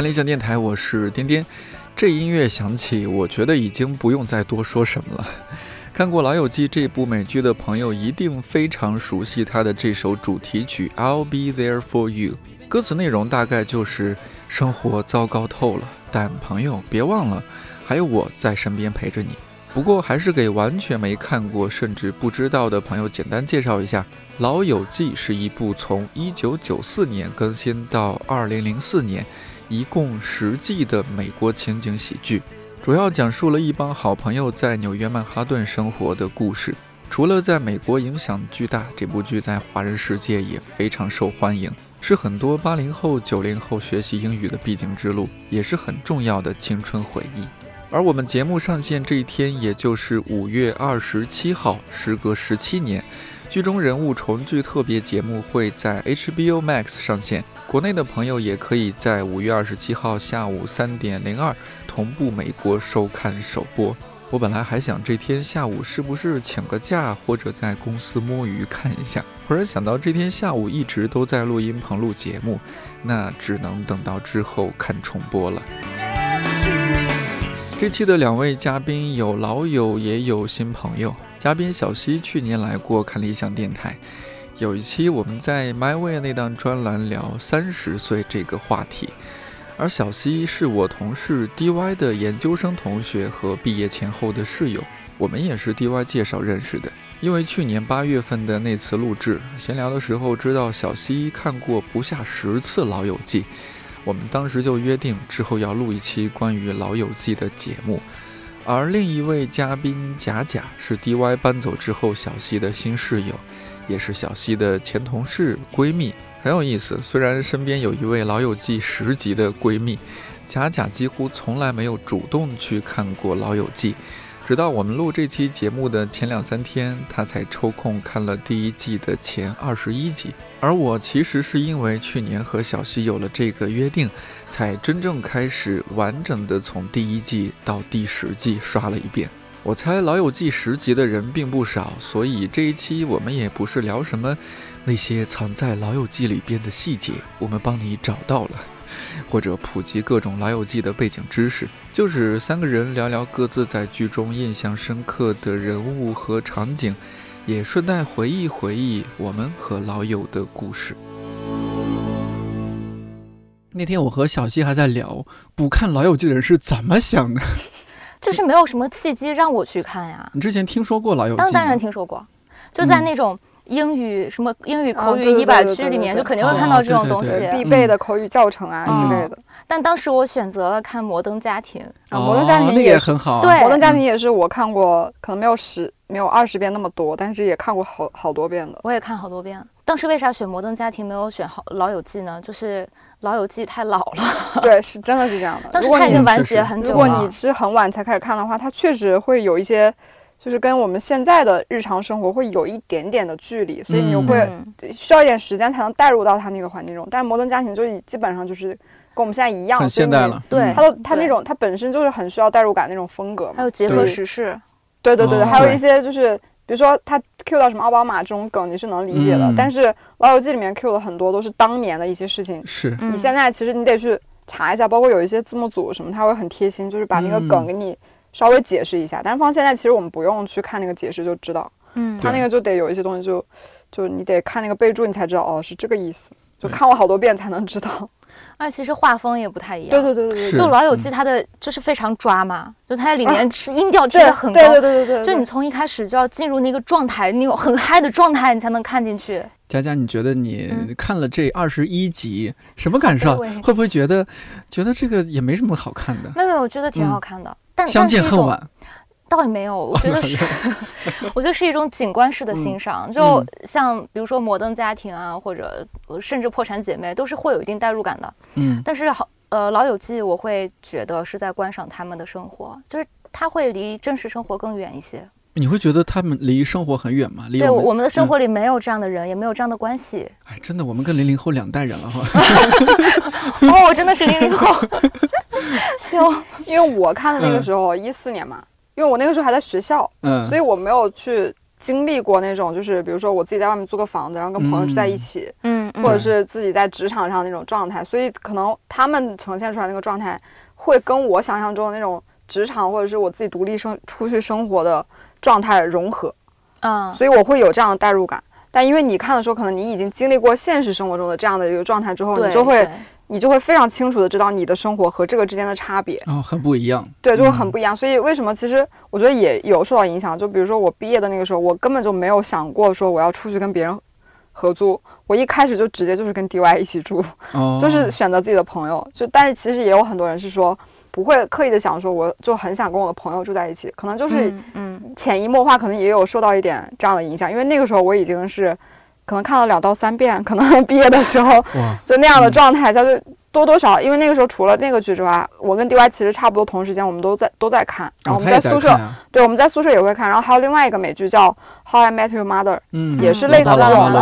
看理想电台，我是颠颠。这音乐响起，我觉得已经不用再多说什么了。看过《老友记》这部美剧的朋友，一定非常熟悉它的这首主题曲《I'll Be There For You》。歌词内容大概就是：生活糟糕透了，但朋友别忘了，还有我在身边陪着你。不过，还是给完全没看过甚至不知道的朋友简单介绍一下，《老友记》是一部从1994年更新到2004年，一共十季的美国情景喜剧，主要讲述了一帮好朋友在纽约曼哈顿生活的故事。除了在美国影响巨大，这部剧在华人世界也非常受欢迎，是很多八零后、九零后学习英语的必经之路，也是很重要的青春回忆。而我们节目上线这一天，也就是五月二十七号，时隔十七年，剧中人物重聚特别节目会在 HBO Max 上线。国内的朋友也可以在五月二十七号下午三点零二同步美国收看首播。我本来还想这天下午是不是请个假，或者在公司摸鱼看一下，忽然想到这天下午一直都在录音棚录节目，那只能等到之后看重播了。这期的两位嘉宾有老友也有新朋友。嘉宾小溪去年来过看理想电台，有一期我们在 My Way 那档专栏聊三十岁这个话题。而小溪是我同事 DY 的研究生同学和毕业前后的室友，我们也是 DY 介绍认识的。因为去年八月份的那次录制闲聊的时候，知道小溪看过不下十次《老友记》。我们当时就约定之后要录一期关于《老友记》的节目，而另一位嘉宾贾贾是 DY 搬走之后小溪的新室友，也是小西的前同事闺蜜，很有意思。虽然身边有一位《老友记》十集的闺蜜，贾贾几乎从来没有主动去看过《老友记》。直到我们录这期节目的前两三天，他才抽空看了第一季的前二十一集。而我其实是因为去年和小西有了这个约定，才真正开始完整的从第一季到第十季刷了一遍。我猜《老友记》十集的人并不少，所以这一期我们也不是聊什么那些藏在《老友记》里边的细节，我们帮你找到了。或者普及各种老友记的背景知识，就是三个人聊聊各自在剧中印象深刻的人物和场景，也顺带回忆回忆我们和老友的故事。那天我和小希还在聊，不看老友记的人是怎么想的？就是没有什么契机让我去看呀。你之前听说过老友记？当当然听说过，就在那种。英语什么英语口语一百句里面，就肯定会看到这种东西，必备的口语教程啊之类的。但当时我选择了看《摩登家庭》，《啊摩登家庭》也很好。对，《摩登家庭》也是我看过，可能没有十、没有二十遍那么多，但是也看过好好多遍的。我也看好多遍。当时为啥选《摩登家庭》没有选好《老友记》呢？就是《老友记》太老了。对，是真的是这样的。当时它已经完结很久了。如果你是很晚才开始看的话，它确实会有一些。就是跟我们现在的日常生活会有一点点的距离，所以你会需要一点时间才能带入到它那个环境中。但是摩登家庭就基本上就是跟我们现在一样，很现代了。对，它的它那种它本身就是很需要代入感那种风格，还有结合时事。对对对对，还有一些就是比如说他 Q 到什么奥巴马这种梗，你是能理解的。但是老友记里面 Q 的很多都是当年的一些事情，是。你现在其实你得去查一下，包括有一些字幕组什么，他会很贴心，就是把那个梗给你。稍微解释一下，但是放现在其实我们不用去看那个解释就知道，嗯，他那个就得有一些东西就，就你得看那个备注，你才知道哦是这个意思，就看过好多遍才能知道。而其实画风也不太一样，对对对对对，就老友记它的就是非常抓嘛，就它在里面是音调贴的很高，对对对对对，就你从一开始就要进入那个状态，那种很嗨的状态，你才能看进去。佳佳，你觉得你看了这二十一集什么感受？会不会觉得觉得这个也没什么好看的？没有没有，我觉得挺好看的。相见恨晚，倒也没有，我觉得 是，我觉得是一种景观式的欣赏，就像比如说《摩登家庭》啊，或者甚至《破产姐妹》，都是会有一定代入感的。嗯，但是好，呃，《老友记》我会觉得是在观赏他们的生活，就是它会离真实生活更远一些。你会觉得他们离生活很远吗？对，我们的生活里没有这样的人，也没有这样的关系。哎，真的，我们跟零零后两代人了哈。哦，我真的是零零后。行，因为我看的那个时候一四年嘛，因为我那个时候还在学校，嗯，所以我没有去经历过那种，就是比如说我自己在外面租个房子，然后跟朋友住在一起，或者是自己在职场上那种状态，所以可能他们呈现出来那个状态，会跟我想象中的那种职场或者是我自己独立生出去生活的状态融合，嗯，所以我会有这样的代入感。但因为你看的时候，可能你已经经历过现实生活中的这样的一个状态之后，你就会你就会非常清楚的知道你的生活和这个之间的差别，哦，很不一样，对，就会很不一样。所以为什么其实我觉得也有受到影响？就比如说我毕业的那个时候，我根本就没有想过说我要出去跟别人合租，我一开始就直接就是跟 DY 一起住，就是选择自己的朋友。就但是其实也有很多人是说。不会刻意的想说，我就很想跟我的朋友住在一起，可能就是嗯，潜移默化，可能也有受到一点这样的影响。因为那个时候我已经是，可能看了两到三遍，可能毕业的时候 就那样的状态，就多多少，因为那个时候除了那个剧之外，我跟 DY 其实差不多同时间，我们都在都在看，然后我们在宿舍，对，我们在宿舍也会看，然后还有另外一个美剧叫《How I Met Your Mother》，嗯，也是类似这种，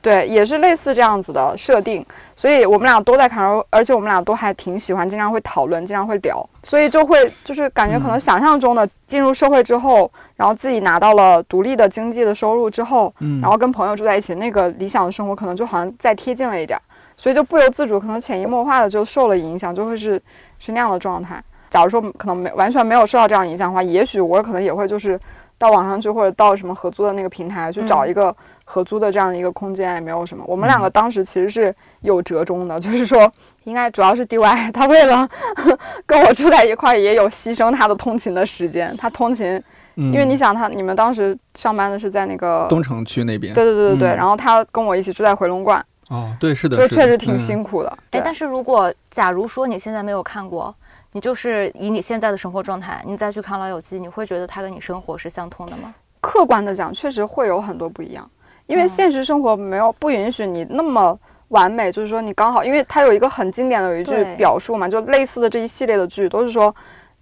对，也是类似这样子的设定，所以我们俩都在看，而且我们俩都还挺喜欢，经常会讨论，经常会聊，所以就会就是感觉可能想象中的进入社会之后，然后自己拿到了独立的经济的收入之后，嗯，然后跟朋友住在一起，那个理想的生活可能就好像再贴近了一点。所以就不由自主，可能潜移默化的就受了影响，就会是是那样的状态。假如说可能没完全没有受到这样影响的话，也许我可能也会就是到网上去，或者到什么合租的那个平台去找一个合租的这样的一个空间，也没有什么。我们两个当时其实是有折中的，就是说应该主要是 DY，他为了 跟我住在一块儿，也有牺牲他的通勤的时间。他通勤，因为你想他你们当时上班的是在那个东城区那边，对对对对对。然后他跟我一起住在回龙观。哦，对，是的，就确实挺辛苦的。哎，但是如果假如说你现在没有看过，你就是以你现在的生活状态，你再去看《老友记》，你会觉得它跟你生活是相通的吗？客观的讲，确实会有很多不一样，因为现实生活没有不允许你那么完美，就是说你刚好，因为它有一个很经典的有一句表述嘛，就类似的这一系列的剧都是说。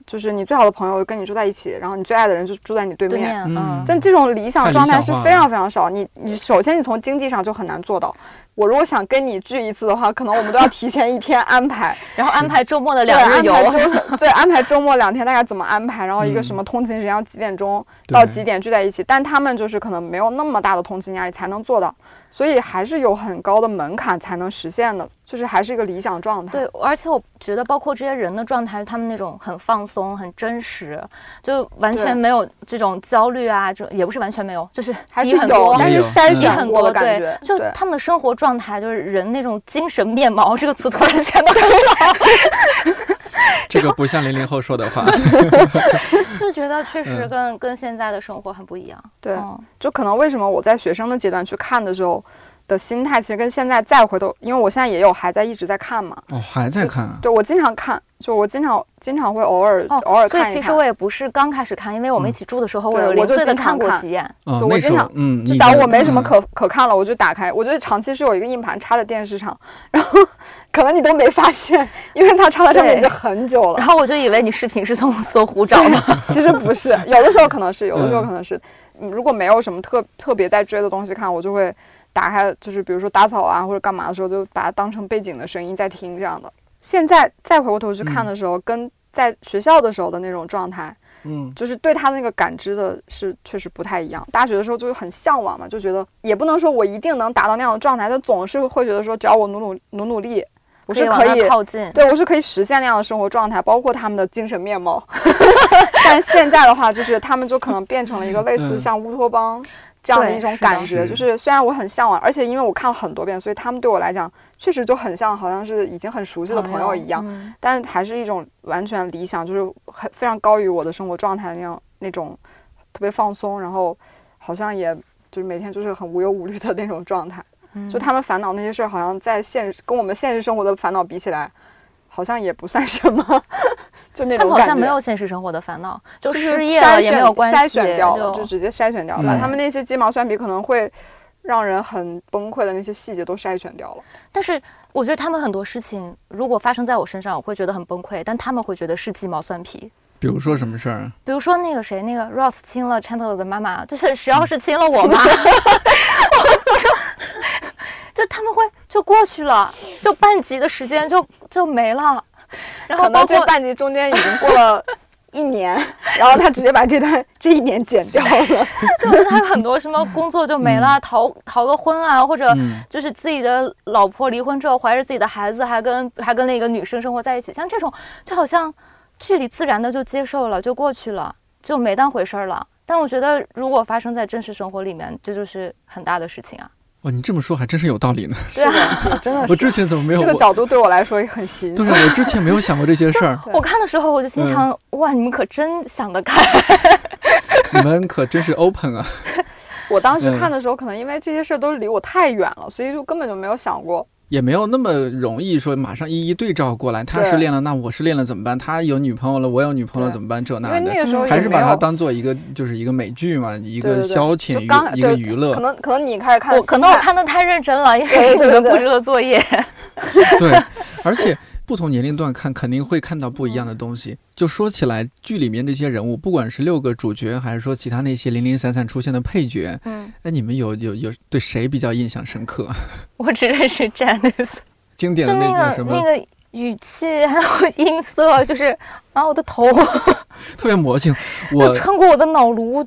就是你最好的朋友跟你住在一起，然后你最爱的人就住在你对面。嗯，但这种理想状态是非常非常少。你你首先你从经济上就很难做到。我如果想跟你聚一次的话，可能我们都要提前一天安排，然后安排周末的两日游。对，安排周末两天大概怎么安排？然后一个什么通勤时间要几点钟到几点聚在一起？但他们就是可能没有那么大的通勤压力才能做到。所以还是有很高的门槛才能实现的，就是还是一个理想状态。对，而且我觉得包括这些人的状态，他们那种很放松、很真实，就完全没有这种焦虑啊，就也不是完全没有，就是还是有，但是筛选很多感觉。就他们的生活状态，就是人那种精神面貌，这个词突然显得很老。这个不像零零后说的话，就觉得确实跟跟现在的生活很不一样。对，就可能为什么我在学生的阶段去看的时候。的心态其实跟现在再回头，因为我现在也有还在一直在看嘛。哦，还在看。对，我经常看，就我经常经常会偶尔偶尔看所以其实我也不是刚开始看，因为我们一起住的时候，我有零碎的看过几眼。就我经常，嗯，就假如我没什么可可看了，我就打开。我觉得长期是有一个硬盘插在电视上，然后可能你都没发现，因为它插在上面已经很久了。然后我就以为你视频是从搜狐找的，其实不是。有的时候可能是，有的时候可能是。如果没有什么特特别在追的东西看，我就会。打开就是比如说打扫啊或者干嘛的时候，就把它当成背景的声音在听这样的。现在再回过头去看的时候，跟在学校的时候的那种状态，嗯，就是对他那个感知的是确实不太一样。大学的时候就很向往嘛，就觉得也不能说我一定能达到那样的状态，就总是会觉得说只要我努努努努力，我是可以靠近，对我是可以实现那样的生活状态，包括他们的精神面貌。但现在的话，就是他们就可能变成了一个类似像乌托邦。这样的一种感觉，就是虽然我很向往，而且因为我看了很多遍，所以他们对我来讲确实就很像，好像是已经很熟悉的朋友一样。但还是一种完全理想，就是很非常高于我的生活状态那样那种特别放松，然后好像也就是每天就是很无忧无虑的那种状态。就他们烦恼那些事儿，好像在现实跟我们现实生活的烦恼比起来。好像也不算什么，就那种他们好像没有现实生活的烦恼，就失业了也没有关系，筛选掉了，就直接筛选掉了。他们那些鸡毛蒜皮可能会让人很崩溃的那些细节都筛选掉了。但是我觉得他们很多事情如果发生在我身上，我会觉得很崩溃，但他们会觉得是鸡毛蒜皮。比如说什么事儿？比如说那个谁，那个 Ross 亲了 Chandler 的妈妈，就是谁要是亲了我妈。就他们会就过去了，就半集的时间就就没了，然后包括半集中间已经过了一年，然后他直接把这段这一年剪掉了。就他有很多什么工作就没了，逃逃个婚啊，或者就是自己的老婆离婚之后怀着自己的孩子，还跟还跟那个女生生活在一起，像这种就好像剧里自然的就接受了，就过去了，就没当回事儿了。但我觉得如果发生在真实生活里面，这就是很大的事情啊。哇，你这么说还真是有道理呢。对啊，真的是。我之前怎么没有这个角度对我来说也很新。对啊，我之前没有想过这些事儿。我看的时候我就心想，哇，你们可真想得开。你们可真是 open 啊。我当时看的时候，可能因为这些事儿都离我太远了，所以就根本就没有想过。也没有那么容易说马上一一对照过来，他失恋了，那我失恋了怎么办？他有女朋友了，我有女朋友了怎么办？这那的，还是把它当做一个就是一个美剧嘛，一个消遣娱一个娱乐。可能可能你开始看，我可能我看的太认真了，因为是你们布置的作业。对，而且。不同年龄段看肯定会看到不一样的东西。就说起来，剧里面这些人物，不管是六个主角，还是说其他那些零零散散出现的配角，嗯，那你们有有有对谁比较印象深刻？我只认识 Janice，经典的那个什么。语气还有音色，就是啊，我的头 特别魔性，我穿过我的脑颅。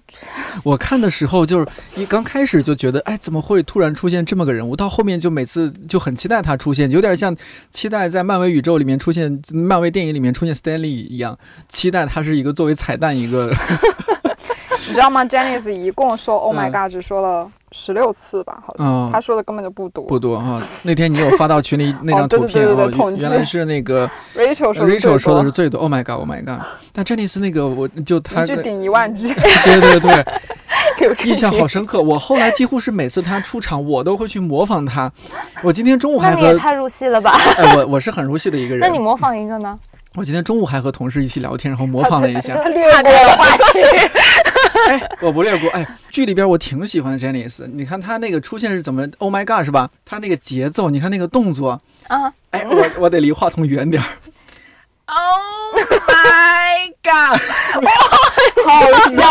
我看的时候就是一刚开始就觉得，哎，怎么会突然出现这么个人物？到后面就每次就很期待他出现，有点像期待在漫威宇宙里面出现，漫威电影里面出现 Stanley 一样，期待他是一个作为彩蛋一个。你知道吗？Janice 一共说 “Oh my God” 只说了十六次吧，好像他说的根本就不多。不多哈。那天你有发到群里 那张图片哦，原来是那个 Rachel 说 Rachel 说的是最多。Oh my God，Oh my God。但 Janice 那个我就他一句顶一万 句。对对对，印象好深刻。我后来几乎是每次他出场，我都会去模仿他。我今天中午还和你也太入戏了吧？哎，我我是很入戏的一个人。那你模仿一个呢？我今天中午还和同事一起聊天，然后模仿了一下。略过了话题。哎，我不略过。哎，剧里边我挺喜欢 Janice，你看他那个出现是怎么？Oh my god，是吧？他那个节奏，你看那个动作啊。哎，我我得离话筒远点儿。Oh my god！好笑，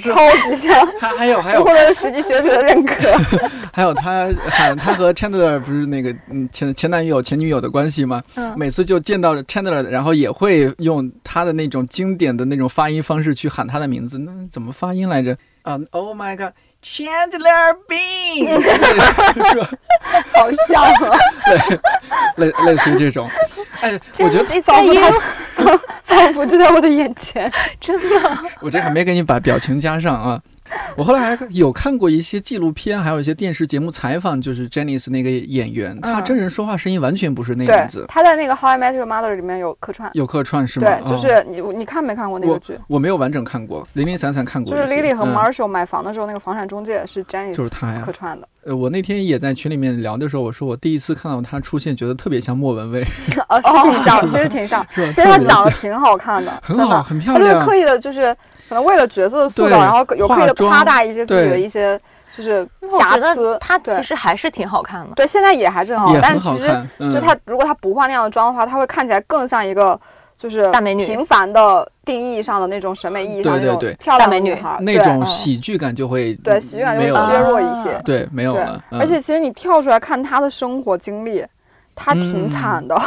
超级像。还还有还有，获得了实际学者的认可。还有他喊他和 Chandler 不是那个嗯前前男友前女友的关系吗？嗯。每次就见到 Chandler，然后也会用他的那种经典的那种发音方式去喊他的名字。那怎么发音来着？啊，Oh my god！Chandler Bing，好笑啊！类类类似于这种，哎，我觉得仿佛 仿佛就在我的眼前，真的。我这还没给你把表情加上啊。我后来还有看过一些纪录片，还有一些电视节目采访，就是 Janice 那个演员，他真人说话声音完全不是那样子。他在那个《How I Met Your Mother》里面有客串，有客串是吗？对，就是你你看没看过那个剧？我没有完整看过，零零散散看过。就是 Lily 和 Marshall 买房的时候，那个房产中介是 Janice，就是他呀，客串的。呃，我那天也在群里面聊的时候，我说我第一次看到他出现，觉得特别像莫文蔚。哦，是挺像，其实挺像。其实他长得挺好看的，很好，很漂亮。他就是刻意的，就是可能为了角色的塑造，然后有刻意的夸大一些自己的一些就是瑕疵。她其实还是挺好看的。对，现在也还是很好，但其实就她如果她不化那样的妆的话，她会看起来更像一个。就是大美女，平凡的定义上的那种审美意义上那种漂亮美女孩，那种喜剧感就会对喜剧感就会削弱一些，对没有了。而且其实你跳出来看她的生活经历，她挺惨的，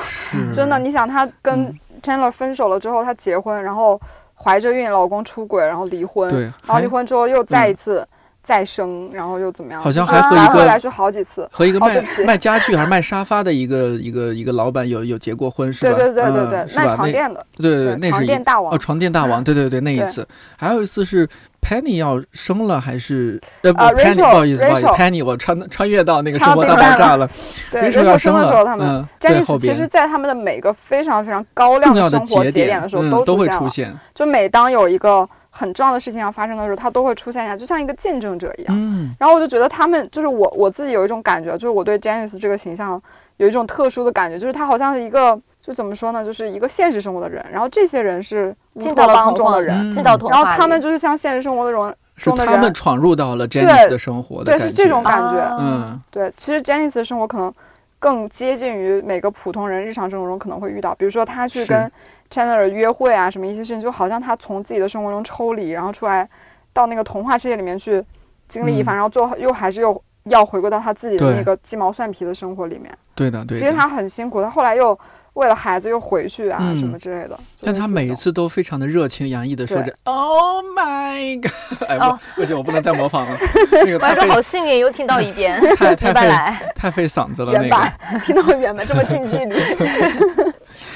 真的。你想她跟 Chandler 分手了之后，她结婚，然后怀着孕，老公出轨，然后离婚，然后离婚之后又再一次。再生，然后又怎么样？好像还和一个来去好几次，和一个卖卖家具还是卖沙发的一个一个一个老板有有结过婚是吧？对对对对对，卖床垫的。对对对，那是床垫大王。哦，床垫大王，对对对，那一次，还有一次是 Penny 要生了还是呃不 Penny 不好意思不好意思 Penny 我穿穿越到那个生活大爆炸了。对，Rachel 要生的时候，他们詹妮斯其实在他们的每个非常非常高亮的生活节点的时候都会出现。就每当有一个。很重要的事情要发生的时候，他都会出现一下，就像一个见证者一样。嗯，然后我就觉得他们就是我我自己有一种感觉，就是我对 Janice 这个形象有一种特殊的感觉，就是他好像是一个，就怎么说呢，就是一个现实生活的人，然后这些人是进到当中的人，进到然后他们就是像现实生活的人是他们闯入到了 Janice 的生活的，对，是这种感觉。嗯，对，其实 Janice 的生活可能更接近于每个普通人日常生活中可能会遇到，比如说他去跟。Chandler 约会啊，什么一些事情，就好像他从自己的生活中抽离，然后出来到那个童话世界里面去经历一番，然后最后又还是又要回归到他自己的那个鸡毛蒜皮的生活里面。对的，对。其实他很辛苦，他后来又为了孩子又回去啊什么之类的。但他每一次都非常的热情洋溢的说着 “Oh my god”，哎不，不行，我不能再模仿了。那个观众好幸运，又听到一遍，太太费太费嗓子了。原版听到原版这么近距离。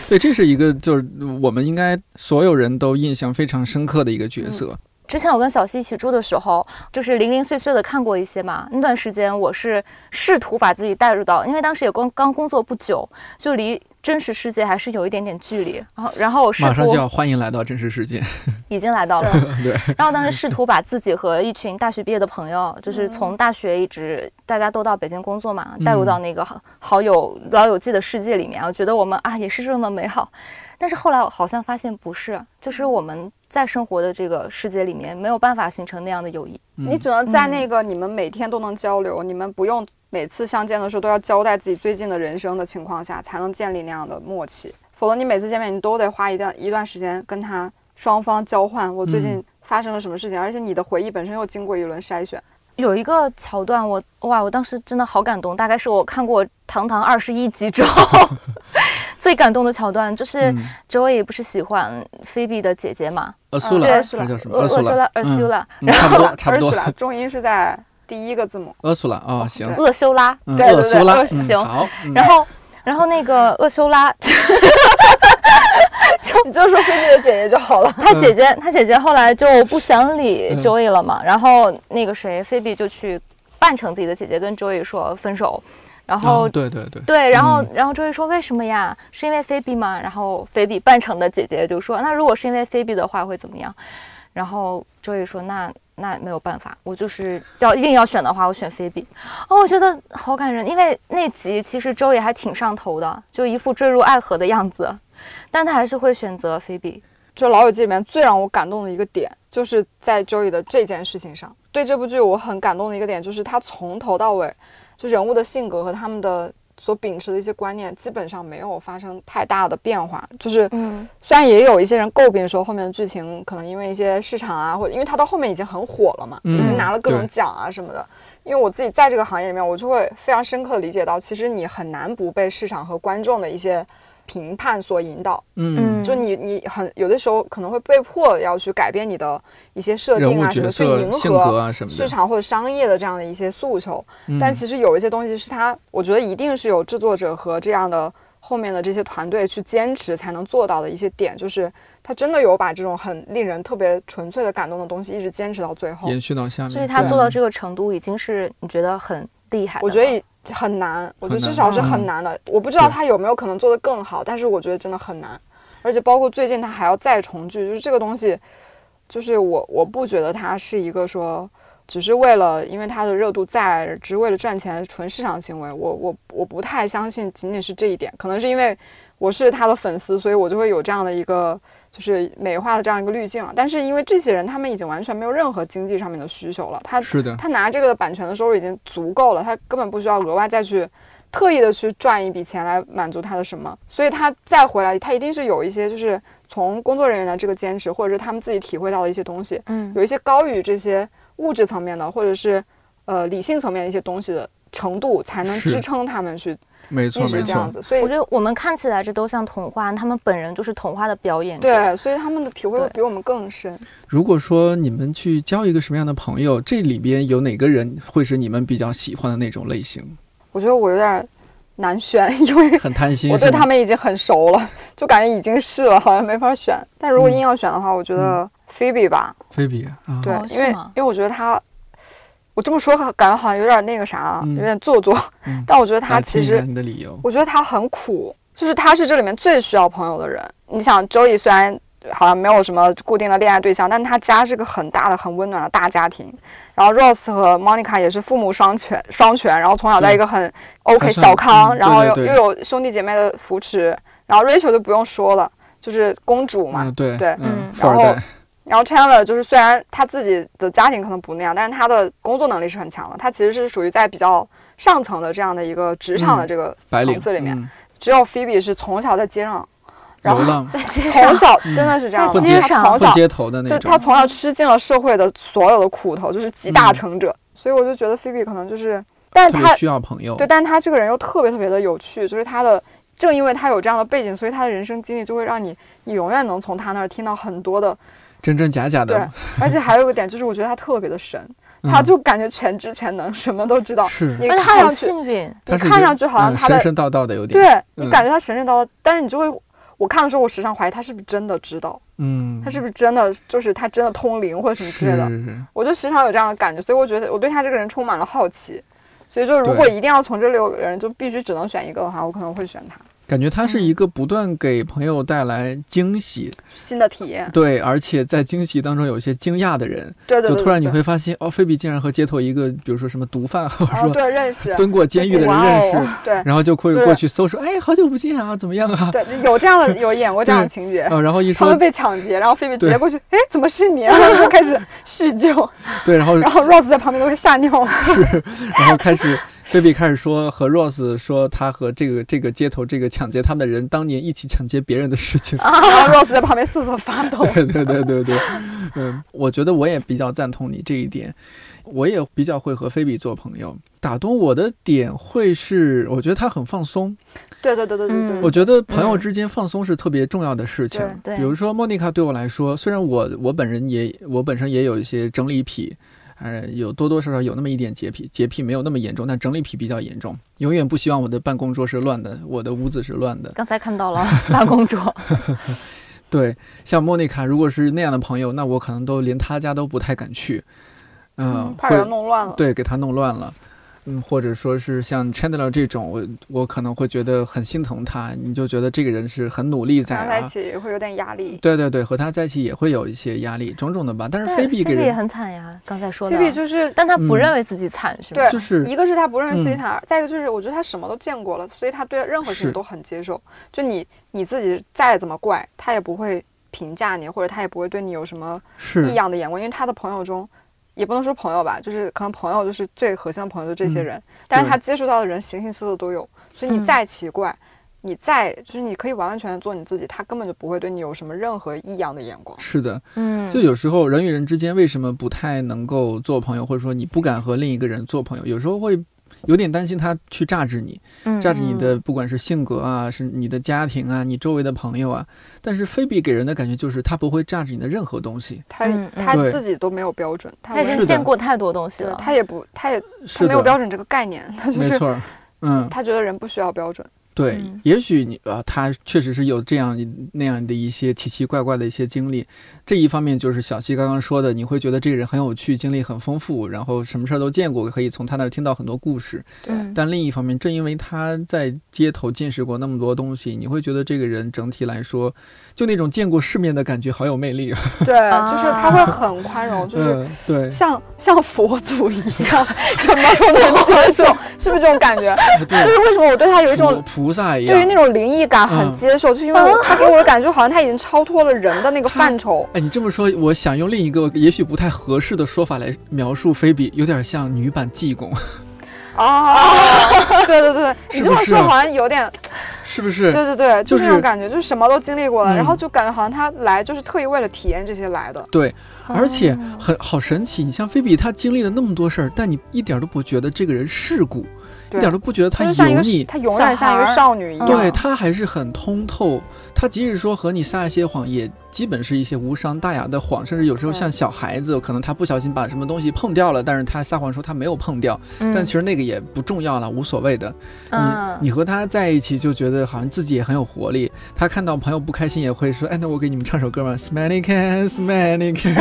对，这是一个就是我们应该所有人都印象非常深刻的一个角色。之前我跟小西一起住的时候，就是零零碎碎的看过一些嘛。那段时间我是试图把自己带入到，因为当时也刚刚工作不久，就离。真实世界还是有一点点距离，然后然后我试图马上就要欢迎来到真实世界，已经来到了。对，然后当时试图把自己和一群大学毕业的朋友，就是从大学一直大家都到北京工作嘛，带入到那个好友老友记的世界里面，我觉得我们啊也是这么美好。但是后来我好像发现不是，就是我们在生活的这个世界里面没有办法形成那样的友谊。你只能在那个你们每天都能交流，你们不用。每次相见的时候都要交代自己最近的人生的情况下，才能建立那样的默契。否则你每次见面，你都得花一段一段时间跟他双方交换我最近发生了什么事情，而且你的回忆本身又经过一轮筛选。有一个桥段，我哇，我当时真的好感动，大概是我看过《堂堂二十一集》之后 最感动的桥段，就是周也不是喜欢菲比的姐姐嘛？厄苏拉，厄苏拉叫什么？厄苏拉，厄苏拉，差不多，差不多。重音是在。第一个字母厄苏拉啊，行，厄修拉，对厄修拉，行，好。然后，然后那个厄修拉，就你就说菲比的姐姐就好了。他姐姐，他姐姐后来就不想理 Joey 了嘛。然后那个谁，菲比就去扮成自己的姐姐，跟 Joey 说分手。然后，对对对，对，然后，然后 Joey 说为什么呀？是因为菲比吗？然后菲比扮成的姐姐就说，那如果是因为菲比的话会怎么样？然后 Joey 说那。那没有办法，我就是要硬要选的话，我选菲比。哦，我觉得好感人，因为那集其实周也还挺上头的，就一副坠入爱河的样子，但他还是会选择菲比。就《老友记》里面最让我感动的一个点，就是在周 y 的这件事情上。对这部剧我很感动的一个点，就是他从头到尾，就人物的性格和他们的。所秉持的一些观念基本上没有发生太大的变化，就是，嗯，虽然也有一些人诟病说后面的剧情可能因为一些市场啊，或者因为它到后面已经很火了嘛，已经拿了各种奖啊什么的。因为我自己在这个行业里面，我就会非常深刻的理解到，其实你很难不被市场和观众的一些。评判所引导，嗯，就你你很有的时候可能会被迫要去改变你的一些设定啊什么，去迎合市场或者商业的这样的一些诉求。但其实有一些东西是他，我觉得一定是有制作者和这样的后面的这些团队去坚持才能做到的一些点，就是他真的有把这种很令人特别纯粹的感动的东西一直坚持到最后，延续到下面。所以他做到这个程度已经是你觉得很厉害。我觉得。很难，我觉得至少是很难的。我不知道他有没有可能做得更好，但是我觉得真的很难。而且包括最近他还要再重聚，就是这个东西，就是我我不觉得他是一个说只是为了因为他的热度在，只是为了赚钱纯市场行为。我我我不太相信仅仅是这一点，可能是因为我是他的粉丝，所以我就会有这样的一个。就是美化的这样一个滤镜，但是因为这些人他们已经完全没有任何经济上面的需求了，他是的，他拿这个版权的收入已经足够了，他根本不需要额外再去特意的去赚一笔钱来满足他的什么，所以他再回来，他一定是有一些就是从工作人员的这个坚持，或者是他们自己体会到的一些东西，嗯，有一些高于这些物质层面的，或者是呃理性层面的一些东西的程度，才能支撑他们去。没错，没错。所以我觉得我们看起来这都像童话，他们本人就是童话的表演者。对，所以他们的体会会比我们更深。如果说你们去交一个什么样的朋友，这里边有哪个人会是你们比较喜欢的那种类型？我觉得我有点难选，因为很贪心。我对他们已经很熟了，就感觉已经是了，好像没法选。但如果硬要选的话，我觉得菲比吧。菲比，对，因为因为我觉得他。我这么说感觉好像有点那个啥，有点做作。但我觉得他其实，我觉得他很苦，就是他是这里面最需要朋友的人。你想，，Joey 虽然好像没有什么固定的恋爱对象，但他家是个很大的、很温暖的大家庭。然后 Rose 和 Monica 也是父母双全，双全。然后从小在一个很 OK 小康，然后又又有兄弟姐妹的扶持。然后 Rachel 就不用说了，就是公主嘛，对对，嗯，然后。然后 Chandler 就是虽然他自己的家庭可能不那样，但是他的工作能力是很强的。他其实是属于在比较上层的这样的一个职场的这个层次里面。只有 Phoebe 是从小在街上，然后在街上，从小真的是这样，混街上，混街头的那种。就他从小吃尽了社会的所有的苦头，就是集大成者。所以我就觉得 Phoebe 可能就是，但是他需要朋友。对，但是他这个人又特别特别的有趣，就是他的正因为他有这样的背景，所以他的人生经历就会让你，你永远能从他那儿听到很多的真真假假的。对，而且还有一个点就是，我觉得他特别的神，他就感觉全知全能，什么都知道。是，你看上去幸运，你看上去好像他神神叨叨的有点。对你感觉他神神叨叨，但是你就会，我看的时候我时常怀疑他是不是真的知道。嗯，他是不是真的就是他真的通灵或者什么之类的？我就时常有这样的感觉，所以我觉得我对他这个人充满了好奇。所以，就如果一定要从这六个人就必须只能选一个的话，我可能会选他。感觉他是一个不断给朋友带来惊喜、新的体验。对，而且在惊喜当中有一些惊讶的人。对对对。就突然你会发现，哦，菲比竟然和街头一个，比如说什么毒贩，或者说对认识蹲过监狱的人认识。对。然后就会过去搜说，哎，好久不见啊，怎么样啊？对，有这样的有演过这样的情节。然后一说他们被抢劫，然后菲比直接过去，哎，怎么是你？然后就开始叙旧。对，然后然后 Rose 在旁边都会吓尿。是，然后开始。菲比开始说和 Rose 说他和这个这个街头这个抢劫他们的人当年一起抢劫别人的事情，然后 Rose 在旁边瑟瑟发抖。对对对对对，嗯，我觉得我也比较赞同你这一点，我也比较会和菲比做朋友。打动我的点会是，我觉得他很放松。对对对对对对，我觉得朋友之间放松是特别重要的事情。对，比如说莫妮卡对我来说，虽然我我本人也我本身也有一些整理癖。呃，有多多少少有那么一点洁癖，洁癖没有那么严重，但整理癖比较严重。永远不希望我的办公桌是乱的，我的屋子是乱的。刚才看到了 办公桌。对，像莫妮卡，如果是那样的朋友，那我可能都连他家都不太敢去。嗯，怕给他弄乱了。对，给他弄乱了。嗯，或者说是像 Chandler 这种，我我可能会觉得很心疼他，你就觉得这个人是很努力在啊。在一起也会有点压力。对对对，和他在一起也会有一些压力，种种的吧。但是菲比给人也很惨呀，刚才说的。菲比就是，但他不认为自己惨，是吧？对，就是一个是他不认为自己惨，再一个就是我觉得他什么都见过了，所以他对任何事情都很接受。就你你自己再怎么怪，他也不会评价你，或者他也不会对你有什么异样的眼光，因为他的朋友中。也不能说朋友吧，就是可能朋友就是最核心的朋友，就这些人。但是他接触到的人形形色色都有，所以你再奇怪，你再就是你可以完完全全做你自己，他根本就不会对你有什么任何异样的眼光。是的，嗯，就有时候人与人之间为什么不太能够做朋友，或者说你不敢和另一个人做朋友，有时候会。有点担心他去榨制你，榨制你的不管是性格啊，是你的家庭啊，你周围的朋友啊。但是菲比给人的感觉就是他不会榨制你的任何东西，他他自己都没有标准，他已经见过太多东西了，他也不他也他没有标准这个概念，他就是没错，嗯，他觉得人不需要标准。对，也许你啊，他确实是有这样那样的一些奇奇怪怪的一些经历。这一方面就是小西刚刚说的，你会觉得这个人很有趣，经历很丰富，然后什么事儿都见过，可以从他那儿听到很多故事。对。但另一方面，正因为他在街头见识过那么多东西，你会觉得这个人整体来说，就那种见过世面的感觉，好有魅力啊。对，就是他会很宽容，就是对，像像佛祖一样，什么都能接受，是不是这种感觉？对。就是为什么我对他有一种。菩萨一样，对于那种灵异感很接受，就是因为他给我的感觉好像他已经超脱了人的那个范畴。哎，你这么说，我想用另一个也许不太合适的说法来描述菲比，有点像女版济公。哦，对 对对，你这么说好像有点，是不是？对对对，就是那种感觉，就是什么都经历过了，然后就感觉好像他来就是特意为了体验这些来的。对，而且很好神奇，你像菲比，他经历了那么多事儿，但你一点都不觉得这个人世故。一点都不觉得它油腻，他永远像一个少女一样。对它还是很通透。他即使说和你撒一些谎，也基本是一些无伤大雅的谎，甚至有时候像小孩子，可能他不小心把什么东西碰掉了，但是他撒谎说他没有碰掉，但其实那个也不重要了，无所谓的。你你和他在一起就觉得好像自己也很有活力。他看到朋友不开心也会说：“哎，那我给你们唱首歌吧，Smelly Can，Smelly Can。”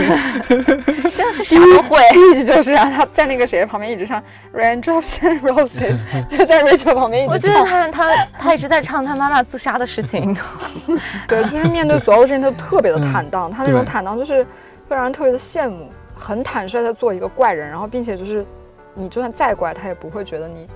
真的是啥都会，一 直就是啊，他在那个谁旁边一直唱 Raindrops and Roses。就在 Rachel 旁边，我记得他他他一直在唱他妈妈自杀的事情。对，就是面对所有事情，他都特别的坦荡。他那种坦荡，就是会让人特别的羡慕。很坦率的做一个怪人，然后并且就是你就算再怪，他也不会觉得你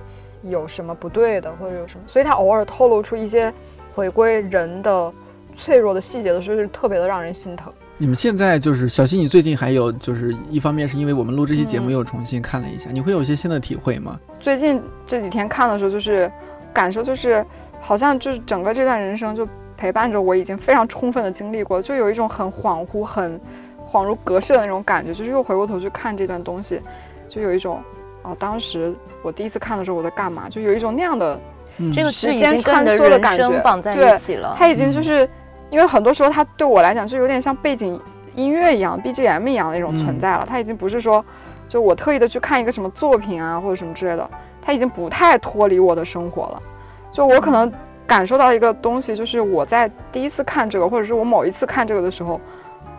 有什么不对的，或者有什么。所以他偶尔透露出一些回归人的脆弱的细节的时候，是特别的让人心疼。你们现在就是小新，你最近还有就是一方面是因为我们录这期节目又重新看了一下，你会有一些新的体会吗？最近这几天看的时候，就是感受就是好像就是整个这段人生就陪伴着我，已经非常充分的经历过，就有一种很恍惚、很恍如隔世的那种感觉。就是又回过头去看这段东西，就有一种啊，当时我第一次看的时候我在干嘛？就有一种那样的这个时间穿梭的感觉绑在一起了。它已经就是因为很多时候它对我来讲就有点像背景音乐一样，BGM 一样的那种存在了。它已经不是说就我特意的去看一个什么作品啊或者什么之类的，它已经不太脱离我的生活了。就我可能感受到一个东西，就是我在第一次看这个，或者是我某一次看这个的时候。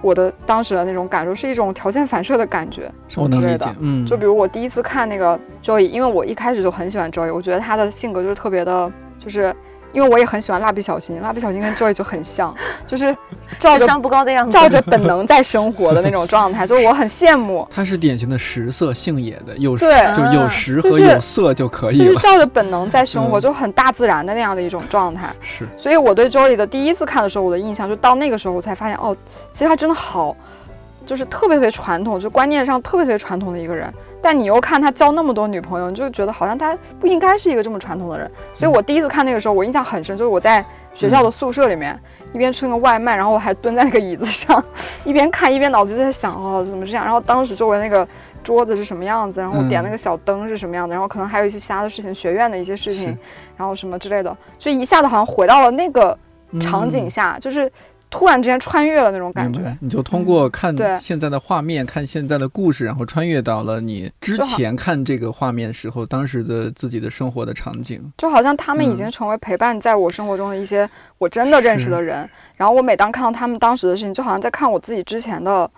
我的当时的那种感受是一种条件反射的感觉，什么之类的。嗯，就比如我第一次看那个 Joey，因为我一开始就很喜欢 Joey，我觉得他的性格就是特别的，就是。因为我也很喜欢蜡笔小新，蜡笔小新跟 Joy 就很像，就是照着不高的样子，照着本能在生活的那种状态，就是我很羡慕。他是典型的食色性也的，有对，就有食和有色就可以了，就是照着本能在生活，就很大自然的那样的一种状态。是，所以我对 Joy 的第一次看的时候，我的印象就到那个时候，我才发现哦，其实他真的好，就是特别特别传统，就观念上特别特别传统的一个人。但你又看他交那么多女朋友，你就觉得好像他不应该是一个这么传统的人。所以我第一次看那个时候，我印象很深，就是我在学校的宿舍里面一边吃那个外卖，然后我还蹲在那个椅子上，一边看一边脑子就在想哦怎么这样。然后当时周围那个桌子是什么样子，然后点那个小灯是什么样的，然后可能还有一些其他的事情，学院的一些事情，然后什么之类的，就一下子好像回到了那个场景下，就是。突然之间穿越了那种感觉，你就通过看现在的画面，看现在的故事，然后穿越到了你之前看这个画面时候当时的自己的生活的场景，就好像他们已经成为陪伴在我生活中的一些我真的认识的人。然后我每当看到他们当时的事情，就好像在看我自己之前的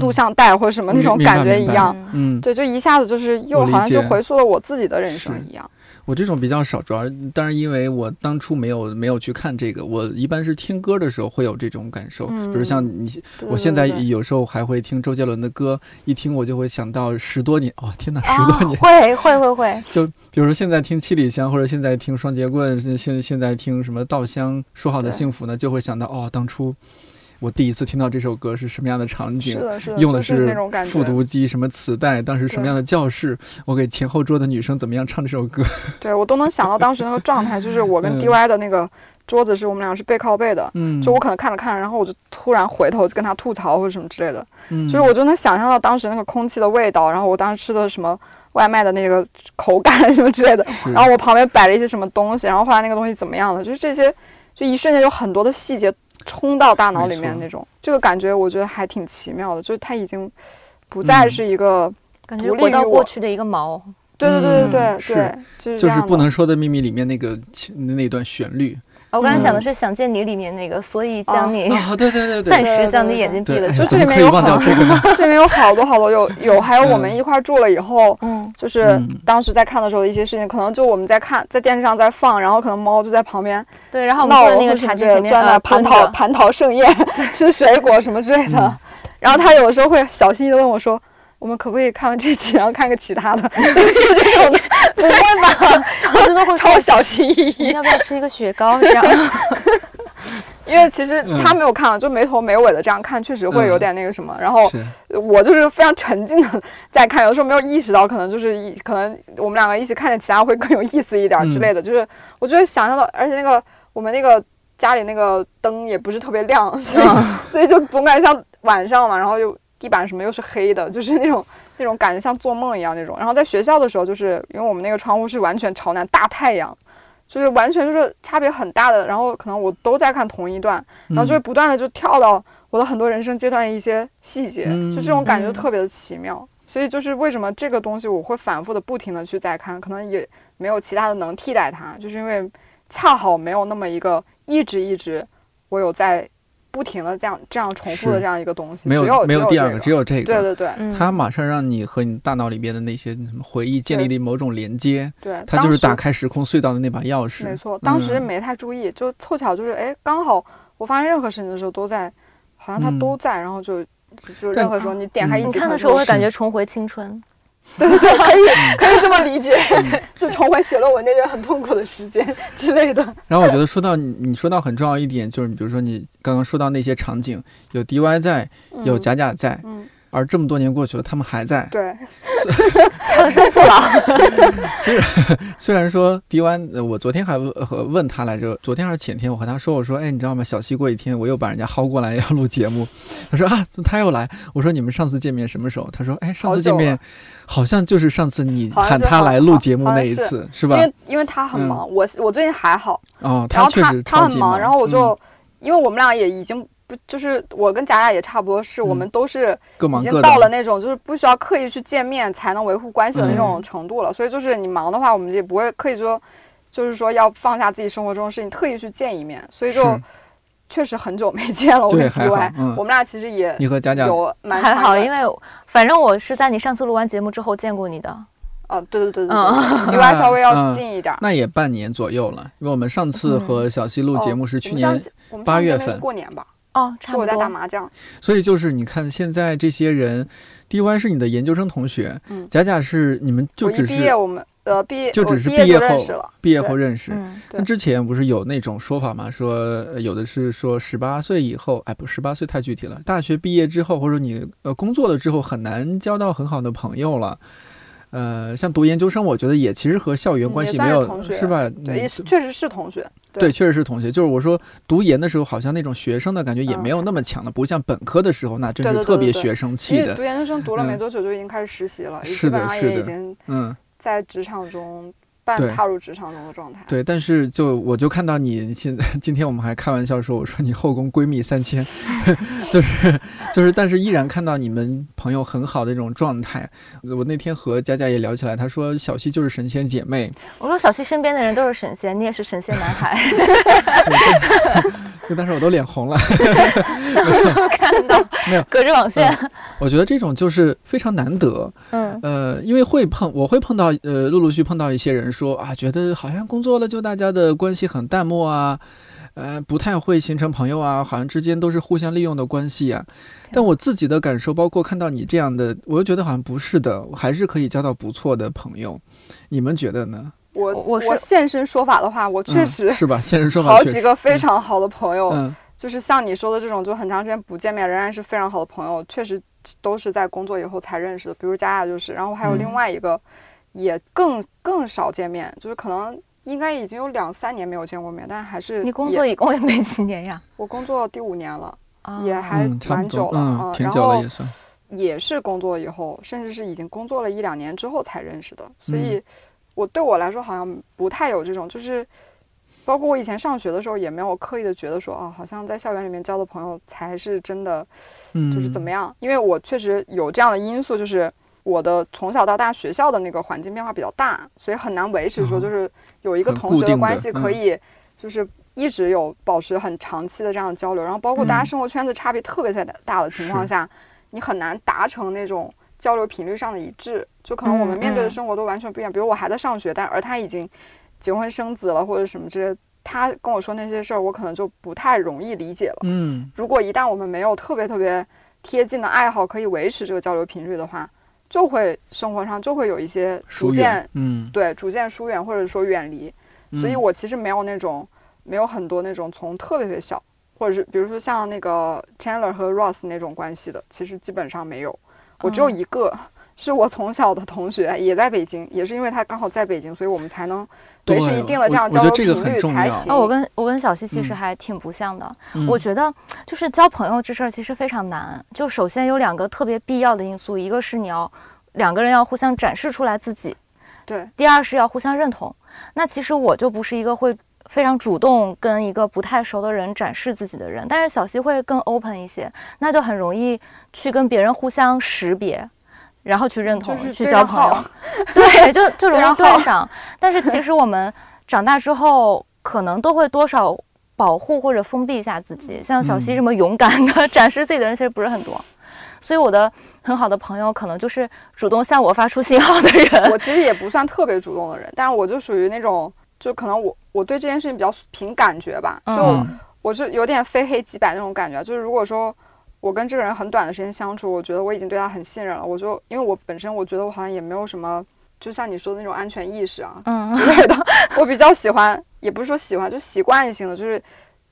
录像带或者什么那种感觉一样。嗯，对，就一下子就是又好像就回溯了我自己的人生一样。我这种比较少，主要当然因为我当初没有没有去看这个，我一般是听歌的时候会有这种感受，比如像你，我现在有时候还会听周杰伦的歌，一听我就会想到十多年，哦天哪，十多年，会会会会，就比如说现在听七里香，或者现在听双截棍，现现现在听什么稻香，说好的幸福呢，就会想到哦当初。我第一次听到这首歌是什么样的场景？用的是复读机，什么磁带？当时什么样的教室？我给前后桌的女生怎么样唱这首歌？对我都能想到当时那个状态，就是我跟 DY 的那个桌子是我们俩是背靠背的，嗯，就我可能看着看着，然后我就突然回头就跟他吐槽或者什么之类的，嗯，就是我就能想象到当时那个空气的味道，然后我当时吃的什么外卖的那个口感什么之类的，然后我旁边摆了一些什么东西，然后后来那个东西怎么样了？就是这些，就一瞬间有很多的细节。冲到大脑里面那种，这个感觉我觉得还挺奇妙的，就是它已经不再是一个感觉回到过去的一个毛。对对对对对对，就是就是不能说的秘密里面那个那段旋律。我刚才想的是《想见你》里面那个，所以将你啊，对对对对，暂时将你眼睛闭了。就这里面有好，这里面有好多好多，有有还有我们一块住了以后，嗯，就是当时在看的时候的一些事情，可能就我们在看，在电视上在放，然后可能猫就在旁边，对，然后我们坐在那个茶几前面，在那蟠桃蟠桃盛宴，吃水果什么之类的。然后他有的时候会小心翼翼的问我说。我们可不可以看完这集，然后看个其他的？这种的不会吧？超真的会超小心翼翼。要不要吃一个雪糕？这样？因为其实他没有看完，就没头没尾的这样看，确实会有点那个什么。然后我就是非常沉浸的在看，有时候没有意识到，可能就是一可能我们两个一起看点其他会更有意思一点之类的。就是我觉得想象到，而且那个我们那个家里那个灯也不是特别亮，所以 所以就总感觉像晚上嘛，然后又。地板什么又是黑的，就是那种那种感觉像做梦一样那种。然后在学校的时候，就是因为我们那个窗户是完全朝南，大太阳，就是完全就是差别很大的。然后可能我都在看同一段，然后就会不断的就跳到我的很多人生阶段的一些细节，就这种感觉特别的奇妙。所以就是为什么这个东西我会反复的不停的去再看，可能也没有其他的能替代它，就是因为恰好没有那么一个一直一直我有在。不停的这样这样重复的这样一个东西，没有没有第二个，只有这个。对对对，它马上让你和你大脑里边的那些什么回忆建立了某种连接。对，它就是打开时空隧道的那把钥匙。没错，当时没太注意，就凑巧就是哎，刚好我发生任何事情的时候都在，好像它都在，然后就就任何时候你点开一看的时候，会感觉重回青春。对对对，可以 可以这么理解，就重回写论文那段很痛苦的时间之类的。然后我觉得说到你说到很重要一点，就是比如说你刚刚说到那些场景，有 DY 在，有贾贾在，而这么多年过去了，他们还在。对，长生不老。虽然 虽然说迪湾，我昨天还问问他来着，昨天还是前天，我和他说，我说，哎，你知道吗？小西过几天我又把人家薅过来要录节目，他说啊，他又来。我说你们上次见面什么时候？他说，哎，上次见面好像就是上次你喊他来录节目那一次，是吧？因为因为他很忙，我我最近还好。哦，他确实他很忙，然后我就，因为我们俩也已经。不，就是我跟贾贾也差不多，是我们都是已经到了那种就是不需要刻意去见面才能维护关系的那种程度了。所以就是你忙的话，我们也不会刻意说，就是说要放下自己生活中的事情，特意去见一面。所以就确实很久没见了。我跟 D Y，我们俩其实也你和贾贾有还好，因为反正我是在你上次录完节目之后见过你的。哦，对对对对对，D Y 稍微要近一点。那也半年左右了，因为我们上次和小西录节目是去年八月份过年吧。哦，是我在打麻将，所以就是你看现在这些人，D Y 是你的研究生同学，嗯，贾贾是你们就只是毕业我们呃毕业就只是毕业后毕业后认识，那之前不是有那种说法吗？说有的是说十八岁以后，哎不十八岁太具体了，大学毕业之后或者你呃工作了之后很难交到很好的朋友了。呃，像读研究生，我觉得也其实和校园关系没有，是吧？对，确实是同学。对，确实是同学。就是我说读研的时候，好像那种学生的感觉也没有那么强了，不像本科的时候，那真是特别学生气的。读研究生读了没多久就已经开始实习了，基本上也已经嗯在职场中。半踏入职场中的状态。对，但是就我就看到你现在，今天我们还开玩笑说，我说你后宫闺蜜三千，就 是就是，但是依然看到你们朋友很好的一种状态。我那天和佳佳也聊起来，她说小西就是神仙姐妹。我说小西身边的人都是神仙，你也是神仙男孩。就当时我都脸红了。看到没有？隔着网线。我觉得这种就是非常难得。嗯。呃，因为会碰，我会碰到呃，陆陆续碰到一些人说啊，觉得好像工作了就大家的关系很淡漠啊，呃，不太会形成朋友啊，好像之间都是互相利用的关系啊。但我自己的感受，包括看到你这样的，我又觉得好像不是的，我还是可以交到不错的朋友。你们觉得呢？我我我现身说法的话，我确实是吧？现身说法，好几个非常好的朋友，就是像你说的这种，就很长时间不见面，仍然是非常好的朋友，确实都是在工作以后才认识的。比如佳佳就是，然后还有另外一个，也更更少见面，就是可能应该已经有两三年没有见过面，但是还是你工作一共也没几年呀？我工作第五年了，也还蛮久了，嗯，挺久了也算，也是工作以后，甚至是已经工作了一两年之后才认识的，所以。我对我来说好像不太有这种，就是包括我以前上学的时候也没有刻意的觉得说，哦，好像在校园里面交的朋友才是真的，就是怎么样？因为我确实有这样的因素，就是我的从小到大学校的那个环境变化比较大，所以很难维持说就是有一个同学的关系可以就是一直有保持很长期的这样的交流。然后包括大家生活圈子差别特别特别大的情况下，你很难达成那种。交流频率上的一致，就可能我们面对的生活都完全不一样。比如我还在上学，但而他已经结婚生子了，或者什么之类，他跟我说那些事儿，我可能就不太容易理解了。嗯，如果一旦我们没有特别特别贴近的爱好可以维持这个交流频率的话，就会生活上就会有一些逐渐，嗯，对，逐渐疏远或者说远离。所以我其实没有那种没有很多那种从特别特别小，或者是比如说像那个 Chandler 和 Ross 那种关系的，其实基本上没有。我只有一个，是我从小的同学，也在北京，也是因为他刚好在北京，所以我们才能维持一定的这样交流频率才行。哦，我跟我跟小西其实还挺不像的。我觉得就是交朋友这事儿其实非常难。就首先有两个特别必要的因素，一个是你要两个人要互相展示出来自己，对。第二是要互相认同。那其实我就不是一个会非常主动跟一个不太熟的人展示自己的人，但是小西会更 open 一些，那就很容易。去跟别人互相识别，然后去认同，去交朋友，对，就 就容易对上。但是其实我们长大之后，可能都会多少保护或者封闭一下自己。像小西这么勇敢的 展示自己的人，其实不是很多。所以我的很好的朋友，可能就是主动向我发出信号的人。我其实也不算特别主动的人，但是我就属于那种，就可能我我对这件事情比较凭感觉吧。就我是有点非黑即白那种感觉，就是如果说。我跟这个人很短的时间相处，我觉得我已经对他很信任了。我就因为我本身我觉得我好像也没有什么，就像你说的那种安全意识啊之类的。我比较喜欢，也不是说喜欢，就习惯性的，就是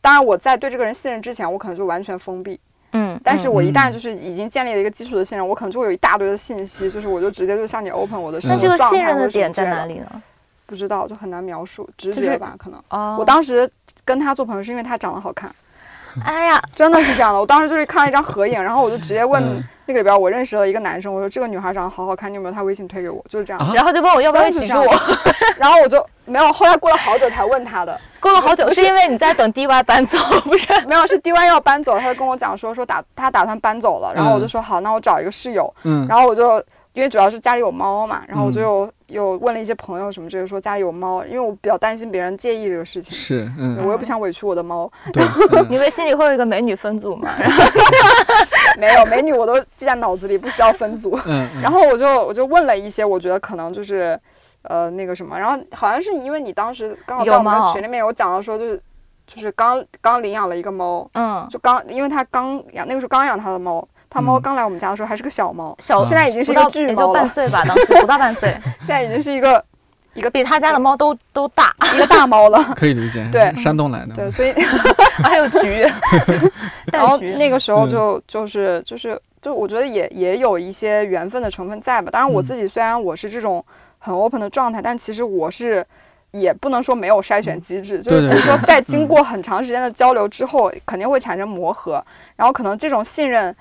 当然我在对这个人信任之前，我可能就完全封闭。嗯，但是我一旦就是已经建立了一个基础的信任，我可能就会有一大堆的信息，就是我就直接就向你 open 我的。那这个信任的点在哪里呢？不知道，就很难描述，直觉吧，可能。哦。我当时跟他做朋友是因为他长得好看。哎呀，真的是这样的。我当时就是看了一张合影，然后我就直接问那个里边我认识了一个男生，我说这个女孩长得好好看，你有没有他微信推给我？就是这样。然后就问我要不要一起住。然后我就没有，后来过了好久才问他的。过了好久是因为你在等 DY 搬走，不是？没有，是 DY 要搬走，他就跟我讲说说打他打算搬走了，然后我就说好，那我找一个室友。嗯。然后我就。因为主要是家里有猫嘛，然后我就有有问了一些朋友什么之类，说家里有猫，因为我比较担心别人介意这个事情。是，嗯，我又不想委屈我的猫。对，你们心里会有一个美女分组吗？没有，美女我都记在脑子里，不需要分组。嗯。然后我就我就问了一些，我觉得可能就是，呃，那个什么，然后好像是因为你当时刚好在我们群里面有讲到说，就是就是刚刚领养了一个猫，嗯，就刚因为他刚养那个时候刚养他的猫。他猫刚来我们家的时候还是个小猫，小现在已经是一个巨猫也就半岁吧，当时不到半岁，现在已经是一个一 个比他家的猫都都大一个大猫了，可以理解。对，山东来的。对，所以还有橘，然后那个时候就就是就是就我觉得也也有一些缘分的成分在吧。当然我自己虽然我是这种很 open 的状态，但其实我是也不能说没有筛选机制，就是比如说在经过很长时间的交流之后，肯定会产生磨合，然后可能这种信任。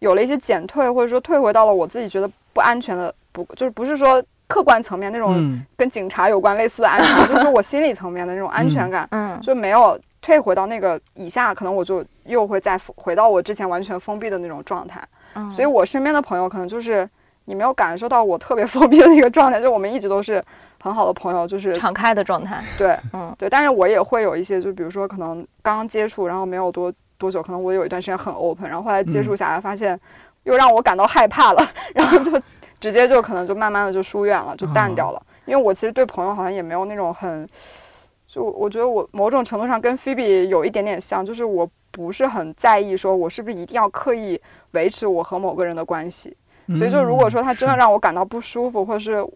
有了一些减退，或者说退回到了我自己觉得不安全的，不就是不是说客观层面那种跟警察有关类似的安全，就是我心理层面的那种安全感，嗯，就没有退回到那个以下，可能我就又会再回到我之前完全封闭的那种状态。嗯，所以我身边的朋友可能就是你没有感受到我特别 封闭的那个状态，就我们一直都是很好的朋友，就是敞开的状态。对，嗯，对，但是我也会有一些，就比如说可能刚刚接触，然后没有多。多久？可能我有一段时间很 open，然后后来接触下来，发现又让我感到害怕了，然后就直接就可能就慢慢的就疏远了，就淡掉了。因为我其实对朋友好像也没有那种很，就我觉得我某种程度上跟菲比有一点点像，就是我不是很在意说我是不是一定要刻意维持我和某个人的关系。所以就如果说他真的让我感到不舒服，或者是。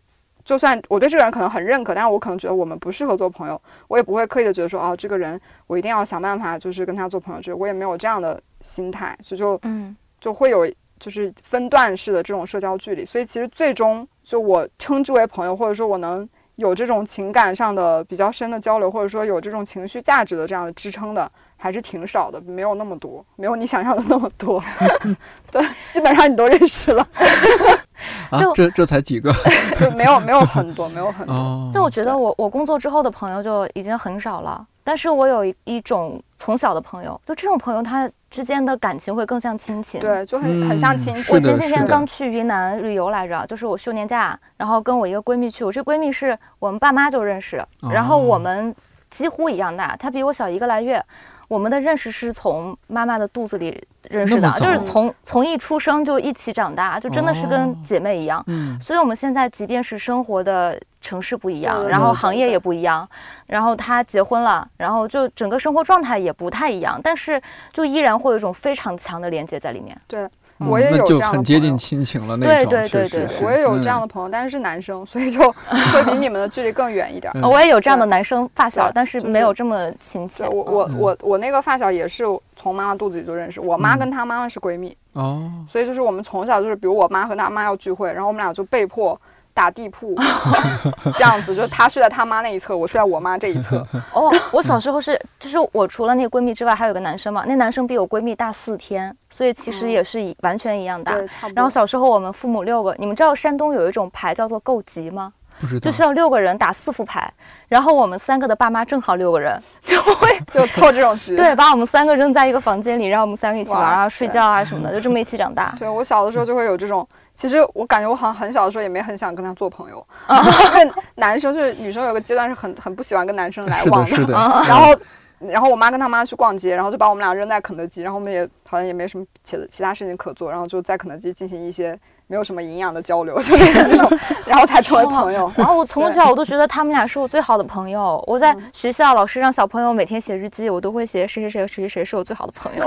就算我对这个人可能很认可，但是我可能觉得我们不适合做朋友，我也不会刻意的觉得说，哦，这个人我一定要想办法就是跟他做朋友，就我也没有这样的心态，所以就嗯就会有就是分段式的这种社交距离，所以其实最终就我称之为朋友，或者说我能有这种情感上的比较深的交流，或者说有这种情绪价值的这样的支撑的。还是挺少的，没有那么多，没有你想象的那么多。对，基本上你都认识了。啊，这这才几个？就没有没有很多，没有很多。就我觉得我我工作之后的朋友就已经很少了，但是我有一种从小的朋友，就这种朋友他之间的感情会更像亲情。对，就很很像亲情。我前几天刚去云南旅游来着，就是我休年假，然后跟我一个闺蜜去，我这闺蜜是我们爸妈就认识，然后我们几乎一样大，她比我小一个来月。我们的认识是从妈妈的肚子里认识的，就是从从一出生就一起长大，就真的是跟姐妹一样。嗯，所以我们现在即便是生活的城市不一样，然后行业也不一样，然后她结婚了，然后就整个生活状态也不太一样，但是就依然会有一一种非常强的连接在里面。对。我也有这样的很接近亲情了那种，对对对对，我也有这样的朋友，但是是男生，所以就会比你们的距离更远一点。我也有这样的男生发小，但是没有这么亲切。我我我我那个发小也是从妈妈肚子里就认识，我妈跟她妈妈是闺蜜哦，所以就是我们从小就是，比如我妈和她妈要聚会，然后我们俩就被迫。打地铺，这样子，就他睡在他妈那一侧，我睡在我妈这一侧。哦，我小时候是，就是我除了那个闺蜜之外，还有个男生嘛，那男生比我闺蜜大四天，所以其实也是一完全一样大。然后小时候我们父母六个，你们知道山东有一种牌叫做够吉吗？不知道。就需要六个人打四副牌，然后我们三个的爸妈正好六个人，就会就凑这种局。对，把我们三个扔在一个房间里，让我们三个一起玩啊、睡觉啊什么的，就这么一起长大。对我小的时候就会有这种。其实我感觉我好像很小的时候也没很想跟他做朋友，因为男生就是女生有个阶段是很很不喜欢跟男生来往的，然后然后我妈跟他妈去逛街，然后就把我们俩扔在肯德基，然后我们也好像也没什么其其他事情可做，然后就在肯德基进行一些没有什么营养的交流，就这种，然后才成为朋友。然后我从小我都觉得他们俩是我最好的朋友。我在学校老师让小朋友每天写日记，我都会写谁谁谁谁谁谁是我最好的朋友。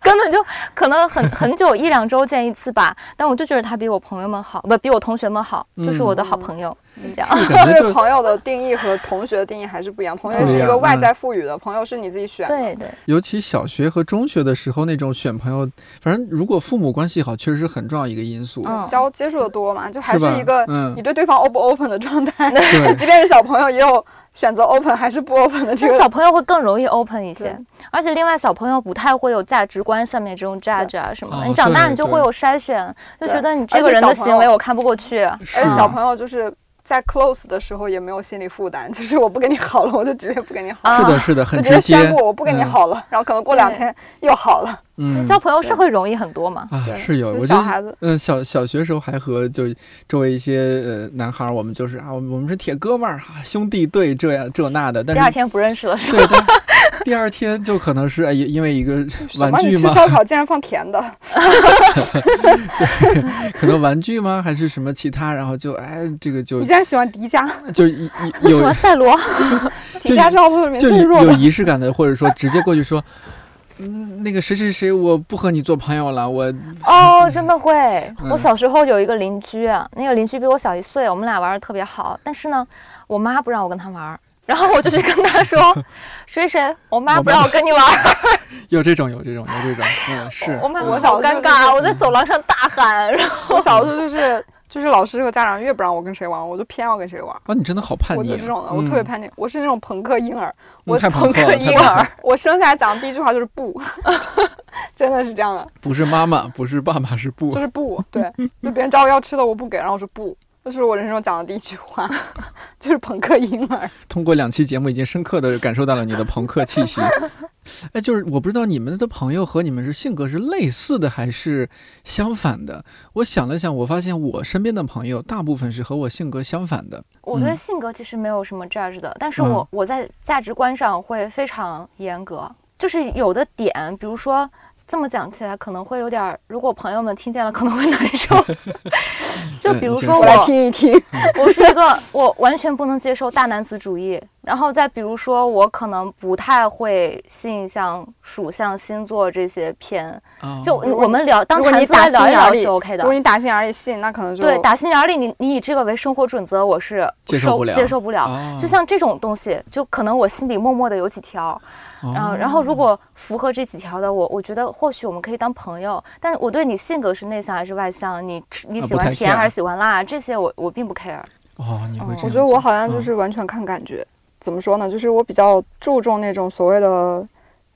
根本就可能很很久一两周见一次吧。但我就觉得他比我朋友们好，不比我同学们好，就是我的好朋友。这样，是 朋友的定义和同学的定义还是不一样。同学是一个外在赋予的，朋友是你自己选。对对。尤其小学和中学的时候，那种选朋友，反正如果父母关系好，确实是很重要一个因素。嗯，交接触的多嘛，就还是一个你对对方 open 不 open 的状态。对，即便是小朋友也有选择 open 还是不 open 的这个。小朋友会更容易 open 一些，而且另外小朋友不太会有价值观上面这种 judge 啊什么的。你长大你就会有筛选，就觉得你这个人的行为我看不过去。而且小朋友就是。在 close 的时候也没有心理负担，就是我不跟你好了，我就直接不跟你好了。是的，是的，很直接宣布我不跟你好了，然后可能过两天又好了。嗯，交朋友是会容易很多嘛？啊，是有。小孩子，嗯，小小学时候还和就周围一些呃男孩，我们就是啊，我们是铁哥们儿啊，兄弟队这样这那的。但是第二天不认识了，是吧？第二天就可能是哎，因为一个玩具吗？吃 烧烤竟然放甜的，对，可能玩具吗？还是什么其他？然后就哎，这个就你竟然喜欢迪迦？就一有喜欢赛罗，迪迦是后面最弱有仪式感的，或者说直接过去说，嗯，那个谁谁谁，我不和你做朋友了，我哦，真的会。我小时候有一个邻居，那个邻居比我小一岁，我们俩玩的特别好，但是呢，我妈不让我跟他玩。然后我就去跟他说：“ 谁谁，我妈不让我跟你玩。”有这种，有这种，有这种，嗯，是。我妈我好尴尬，我在走廊上大喊。然后我小时候就是就是老师和家长越不让我跟谁玩，我就偏要跟谁玩。啊，你真的好叛逆！我这种的，我特别叛逆，我是那种朋克婴儿。我朋克婴儿，我生下来讲的第一句话就是不，真的是这样的。不是妈妈，不是爸爸，是不，就是不对。就别人找我要吃的，我不给，然后我说不。这是我人生中讲的第一句话，就是朋克婴儿。通过两期节目，已经深刻的感受到了你的朋克气息。哎，就是我不知道你们的朋友和你们是性格是类似的还是相反的。我想了想，我发现我身边的朋友大部分是和我性格相反的。我对性格其实没有什么 judge 的，但是我我在价值观上会非常严格，就是有的点，比如说。这么讲起来可能会有点，如果朋友们听见了可能会难受。就比如说我听一听，我是一个我完全不能接受大男子主义。然后再比如说我可能不太会信像属相、星座这些偏。就我们聊当谈资来聊一聊是 OK 的。如果你打心眼里信，那可能就对打心眼里你你以这个为生活准则，我是接受不了。接受不了。就像这种东西，就可能我心里默默的有几条。然后，然后如果符合这几条的，我我觉得或许我们可以当朋友。但是我对你性格是内向还是外向，你你喜欢甜还是喜欢辣，这些我我并不 care。哦，你会这样？我觉得我好像就是完全看感觉。怎么说呢？就是我比较注重那种所谓的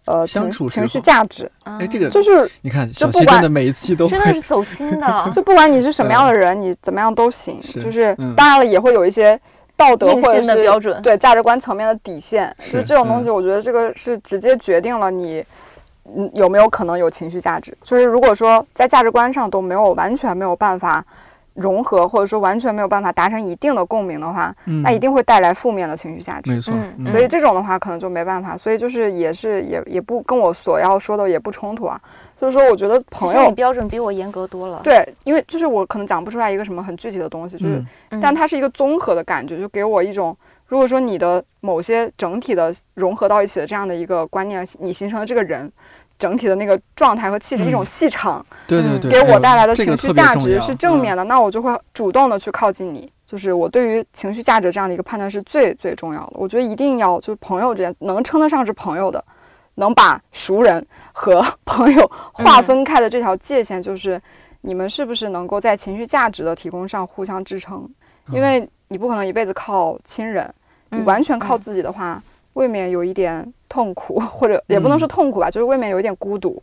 呃情情绪价值。哎，这个就是你看，就不管的每一期都真的是走心的。就不管你是什么样的人，你怎么样都行。就是当然了，也会有一些。道德或者是标准，对价值观层面的底线，就是这种东西，我觉得这个是直接决定了你，嗯，有没有可能有情绪价值。就是如果说在价值观上都没有完全没有办法。融合或者说完全没有办法达成一定的共鸣的话，那一定会带来负面的情绪价值。没错，所以这种的话可能就没办法。所以就是也是也也不跟我所要说的也不冲突啊。所以说我觉得朋友标准比我严格多了。对，因为就是我可能讲不出来一个什么很具体的东西，就是，但它是一个综合的感觉，就给我一种，如果说你的某些整体的融合到一起的这样的一个观念，你形成了这个人。整体的那个状态和气质，一种气场，对对对，给我带来的情绪价值是正面的，那我就会主动的去靠近你。就是我对于情绪价值这样的一个判断是最最重要的。我觉得一定要就是朋友之间能称得上是朋友的，能把熟人和 朋友划分开的这条界限，就是你们是不是能够在情绪价值的提供上互相支撑？因为你不可能一辈子靠亲人，你完全靠自己的话。未免有一点痛苦，或者也不能说痛苦吧，就是未免有一点孤独。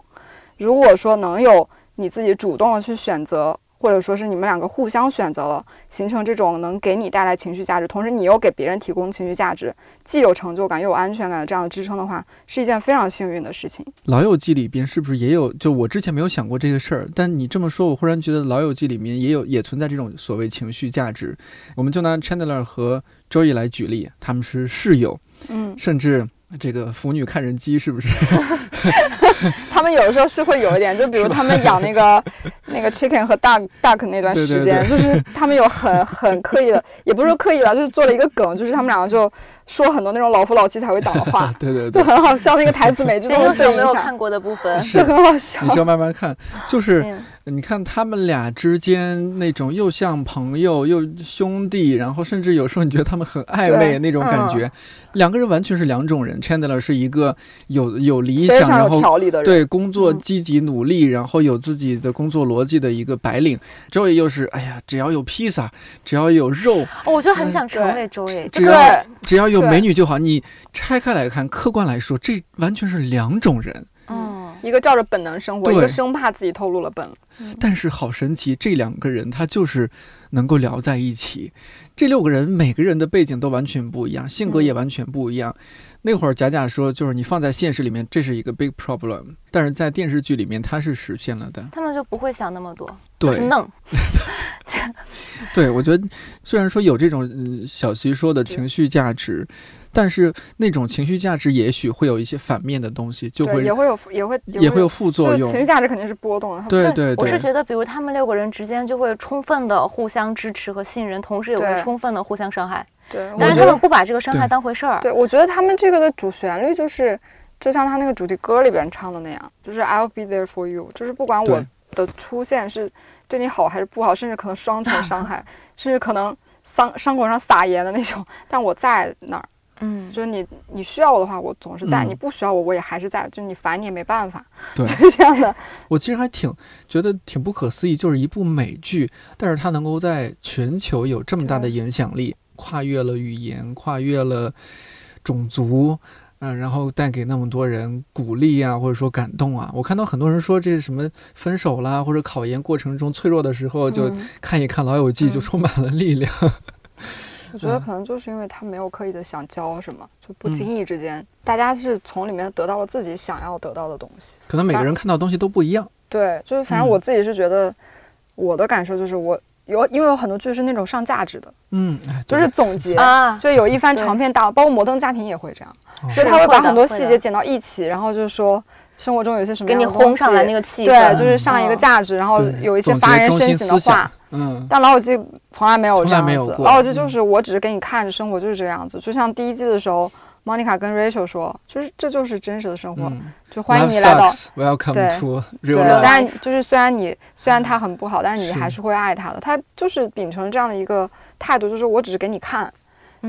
如果说能有你自己主动的去选择。或者说是你们两个互相选择了，形成这种能给你带来情绪价值，同时你又给别人提供情绪价值，既有成就感又有安全感的这样的支撑的话，是一件非常幸运的事情。老友记里边是不是也有？就我之前没有想过这个事儿，但你这么说，我忽然觉得老友记里面也有也存在这种所谓情绪价值。我们就拿 Chandler 和 Joey 来举例，他们是室友，嗯，甚至这个腐女看人机是不是？们有的时候是会有一点，就比如他们养那个那个 chicken 和 duck duck 那段时间，就是他们有很很刻意的，也不是说刻意吧，就是做了一个梗，就是他们两个就说很多那种老夫老妻才会讲的话，对对对，就很好笑。那个台词每句都有没有看过的部分，是 很好笑。你就要慢慢看，就是。你看他们俩之间那种又像朋友又兄弟，然后甚至有时候你觉得他们很暧昧那种感觉，两个人完全是两种人。Chandler 是一个有有理想，然后对工作积极努力，然后有自己的工作逻辑的一个白领。Joey 又是哎呀，只要有披萨，只要有肉，我就很想成为 Joey。只要只要有美女就好。你拆开来看，客观来说，这完全是两种人。嗯一个照着本能生活，一个生怕自己透露了本。但是好神奇，这两个人他就是能够聊在一起。这六个人每个人的背景都完全不一样，性格也完全不一样。那会儿贾贾说，就是你放在现实里面，这是一个 big problem，但是在电视剧里面他是实现了的。他们就不会想那么多，就是，弄。对，我觉得虽然说有这种嗯小徐说的情绪价值。但是那种情绪价值也许会有一些反面的东西，就会也会有也会也会有副作用。情绪价值肯定是波动的。对对，我是觉得，比如他们六个人之间就会充分的互相支持和信任，同时也会充分的互相伤害。对，但是他们不把这个伤害当回事儿。对，我觉得他们这个的主旋律就是，就像他那个主题歌里边唱的那样，就是 I'll be there for you，就是不管我的出现是对你好还是不好，甚至可能双重伤害，甚至可能伤伤口上撒盐的那种，但我在那儿。嗯，就是你你需要我的话，我总是在；你不需要我，我也还是在。就你烦你也没办法，对，就是这样的。我其实还挺觉得挺不可思议，就是一部美剧，但是它能够在全球有这么大的影响力，跨越了语言，跨越了种族，嗯，然后带给那么多人鼓励啊，或者说感动啊。我看到很多人说这是什么分手啦，或者考研过程中脆弱的时候，就看一看《老友记》，就充满了力量。我觉得可能就是因为他没有刻意的想教什么，就不经意之间，大家是从里面得到了自己想要得到的东西。可能每个人看到东西都不一样。对，就是反正我自己是觉得，我的感受就是我有，因为有很多剧是那种上价值的，嗯，就是总结啊，就有一番长篇大，包括摩登家庭也会这样，所以他会把很多细节剪到一起，然后就是说生活中有些什么给你轰上来那个气氛，对，就是上一个价值，然后有一些发人深省的话。嗯，但老友记从来没有这样子。老友记就是我只是给你看着生活就是这个样子，就像第一季的时候，Monica 跟 Rachel 说，就是这就是真实的生活，就欢迎你来到。Welcome to real life。但是就是虽然你虽然他很不好，但是你还是会爱他的。他就是秉承这样的一个态度，就是我只是给你看。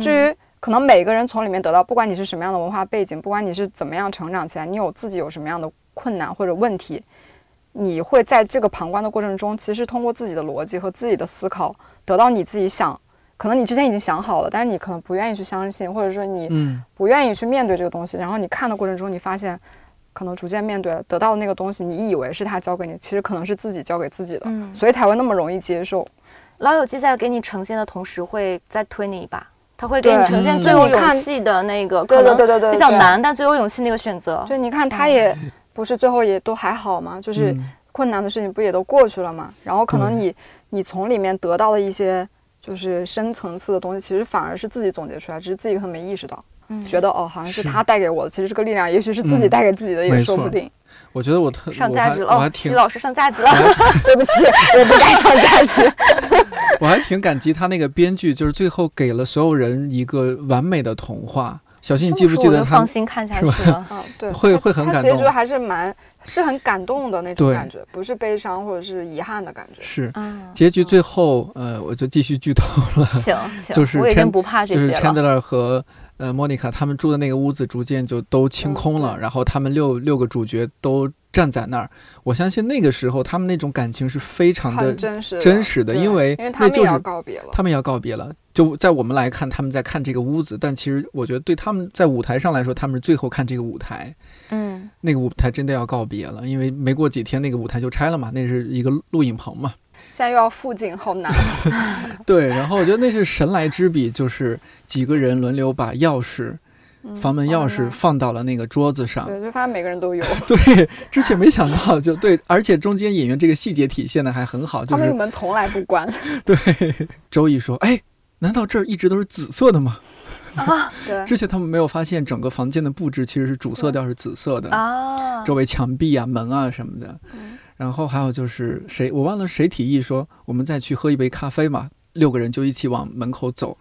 至于可能每个人从里面得到，不管你是什么样的文化背景，不管你是怎么样成长起来，你有自己有什么样的困难或者问题。你会在这个旁观的过程中，其实通过自己的逻辑和自己的思考，得到你自己想，可能你之前已经想好了，但是你可能不愿意去相信，或者说你不愿意去面对这个东西。然后你看的过程中，你发现，可能逐渐面对得到的那个东西，你以为是他教给你，其实可能是自己教给自己的，所以才会那么容易接受。老友记在给你呈现的同时，会再推你一把，他会给你呈现最有勇气的那个，可能比较难，但最有勇气那个选择。就你看，他也。不是最后也都还好吗？就是困难的事情不也都过去了吗？然后可能你你从里面得到了一些就是深层次的东西，其实反而是自己总结出来，只是自己可能没意识到，觉得哦好像是他带给我的，其实这个力量也许是自己带给自己的，也说不定。我觉得我特上价值了，哦，齐老师上价值了，对不起，我不该上价值。我还挺感激他那个编剧，就是最后给了所有人一个完美的童话。小新，你记不记得他？放心看下去了。嗯，对，会会很感动。结局还是蛮是很感动的那种感觉，不是悲伤或者是遗憾的感觉。是，结局最后，呃，我就继续剧透了。行，就是我已经不怕这些了。就是 Chandler 和呃 Monica 他们住的那个屋子逐渐就都清空了，然后他们六六个主角都。站在那儿，我相信那个时候他们那种感情是非常的真实真实的，因为那就是要告别了，他们要告别了。就在我们来看，他们在看这个屋子，但其实我觉得对他们在舞台上来说，他们是最后看这个舞台。嗯，那个舞台真的要告别了，因为没过几天那个舞台就拆了嘛，那是一个录影棚嘛。现在又要复景，好难。对，然后我觉得那是神来之笔，就是几个人轮流把钥匙。房门钥匙放到了那个桌子上，对，就发现每个人都有。对，之前没想到，就对，而且中间演员这个细节体现的还很好，就是门从来不关。对，周易说：“哎，难道这儿一直都是紫色的吗？啊，对。之前他们没有发现整个房间的布置其实是主色调是紫色的啊，周围墙壁啊、门啊什么的。然后还有就是谁，我忘了谁提议说我们再去喝一杯咖啡嘛，六个人就一起往门口走。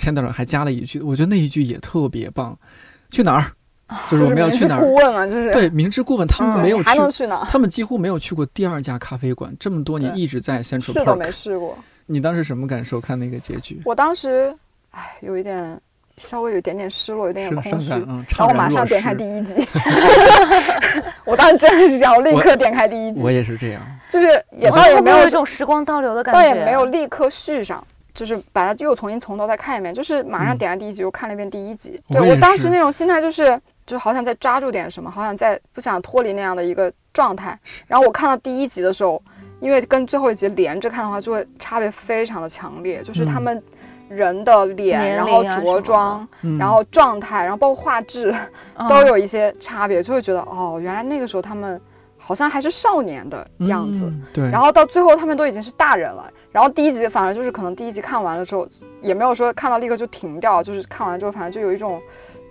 天道长还加了一句，我觉得那一句也特别棒。去哪儿？就是我们要去哪儿？顾问嘛，就是对明知故问，他们没有去，还能去哪？他们几乎没有去过第二家咖啡馆，这么多年一直在 Central Park，是都没试过。你当时什么感受？看那个结局？我当时，唉，有一点，稍微有一点点失落，有点点空虚。嗯然后我马上点开第一集。我当时真的是这样，立刻点开第一集。我也是这样，就是也倒也没有这种时光倒流的感觉，倒也没有立刻续上。就是把它又重新从头再看一遍，就是马上点了第一集又看了一遍第一集。对我当时那种心态就是，就好想再抓住点什么，好想再不想脱离那样的一个状态。然后我看到第一集的时候，因为跟最后一集连着看的话，就会差别非常的强烈。就是他们人的脸，然后着装，然后状态，然后包括画质，都有一些差别，就会觉得哦，原来那个时候他们好像还是少年的样子。对。然后到最后他们都已经是大人了。然后第一集反而就是可能第一集看完了之后，也没有说看到立刻就停掉，就是看完之后反正就有一种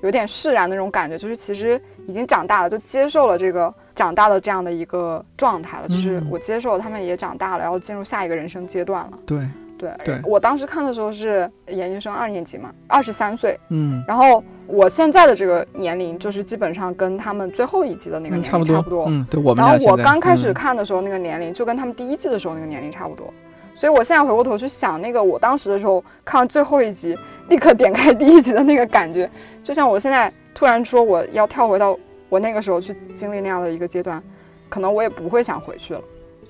有点释然的那种感觉，就是其实已经长大了，就接受了这个长大的这样的一个状态了，就是我接受了他们也长大了，然后进入下一个人生阶段了。对。对对，我当时看的时候是研究生二年级嘛，二十三岁，嗯，然后我现在的这个年龄就是基本上跟他们最后一季的那个年龄差不多，嗯，对我们。然后我刚开始看的时候那个年龄就跟他们第一季的时候那个年龄差不多。所以，我现在回过头去想那个我当时的时候看完最后一集，立刻点开第一集的那个感觉，就像我现在突然说我要跳回到我那个时候去经历那样的一个阶段，可能我也不会想回去了。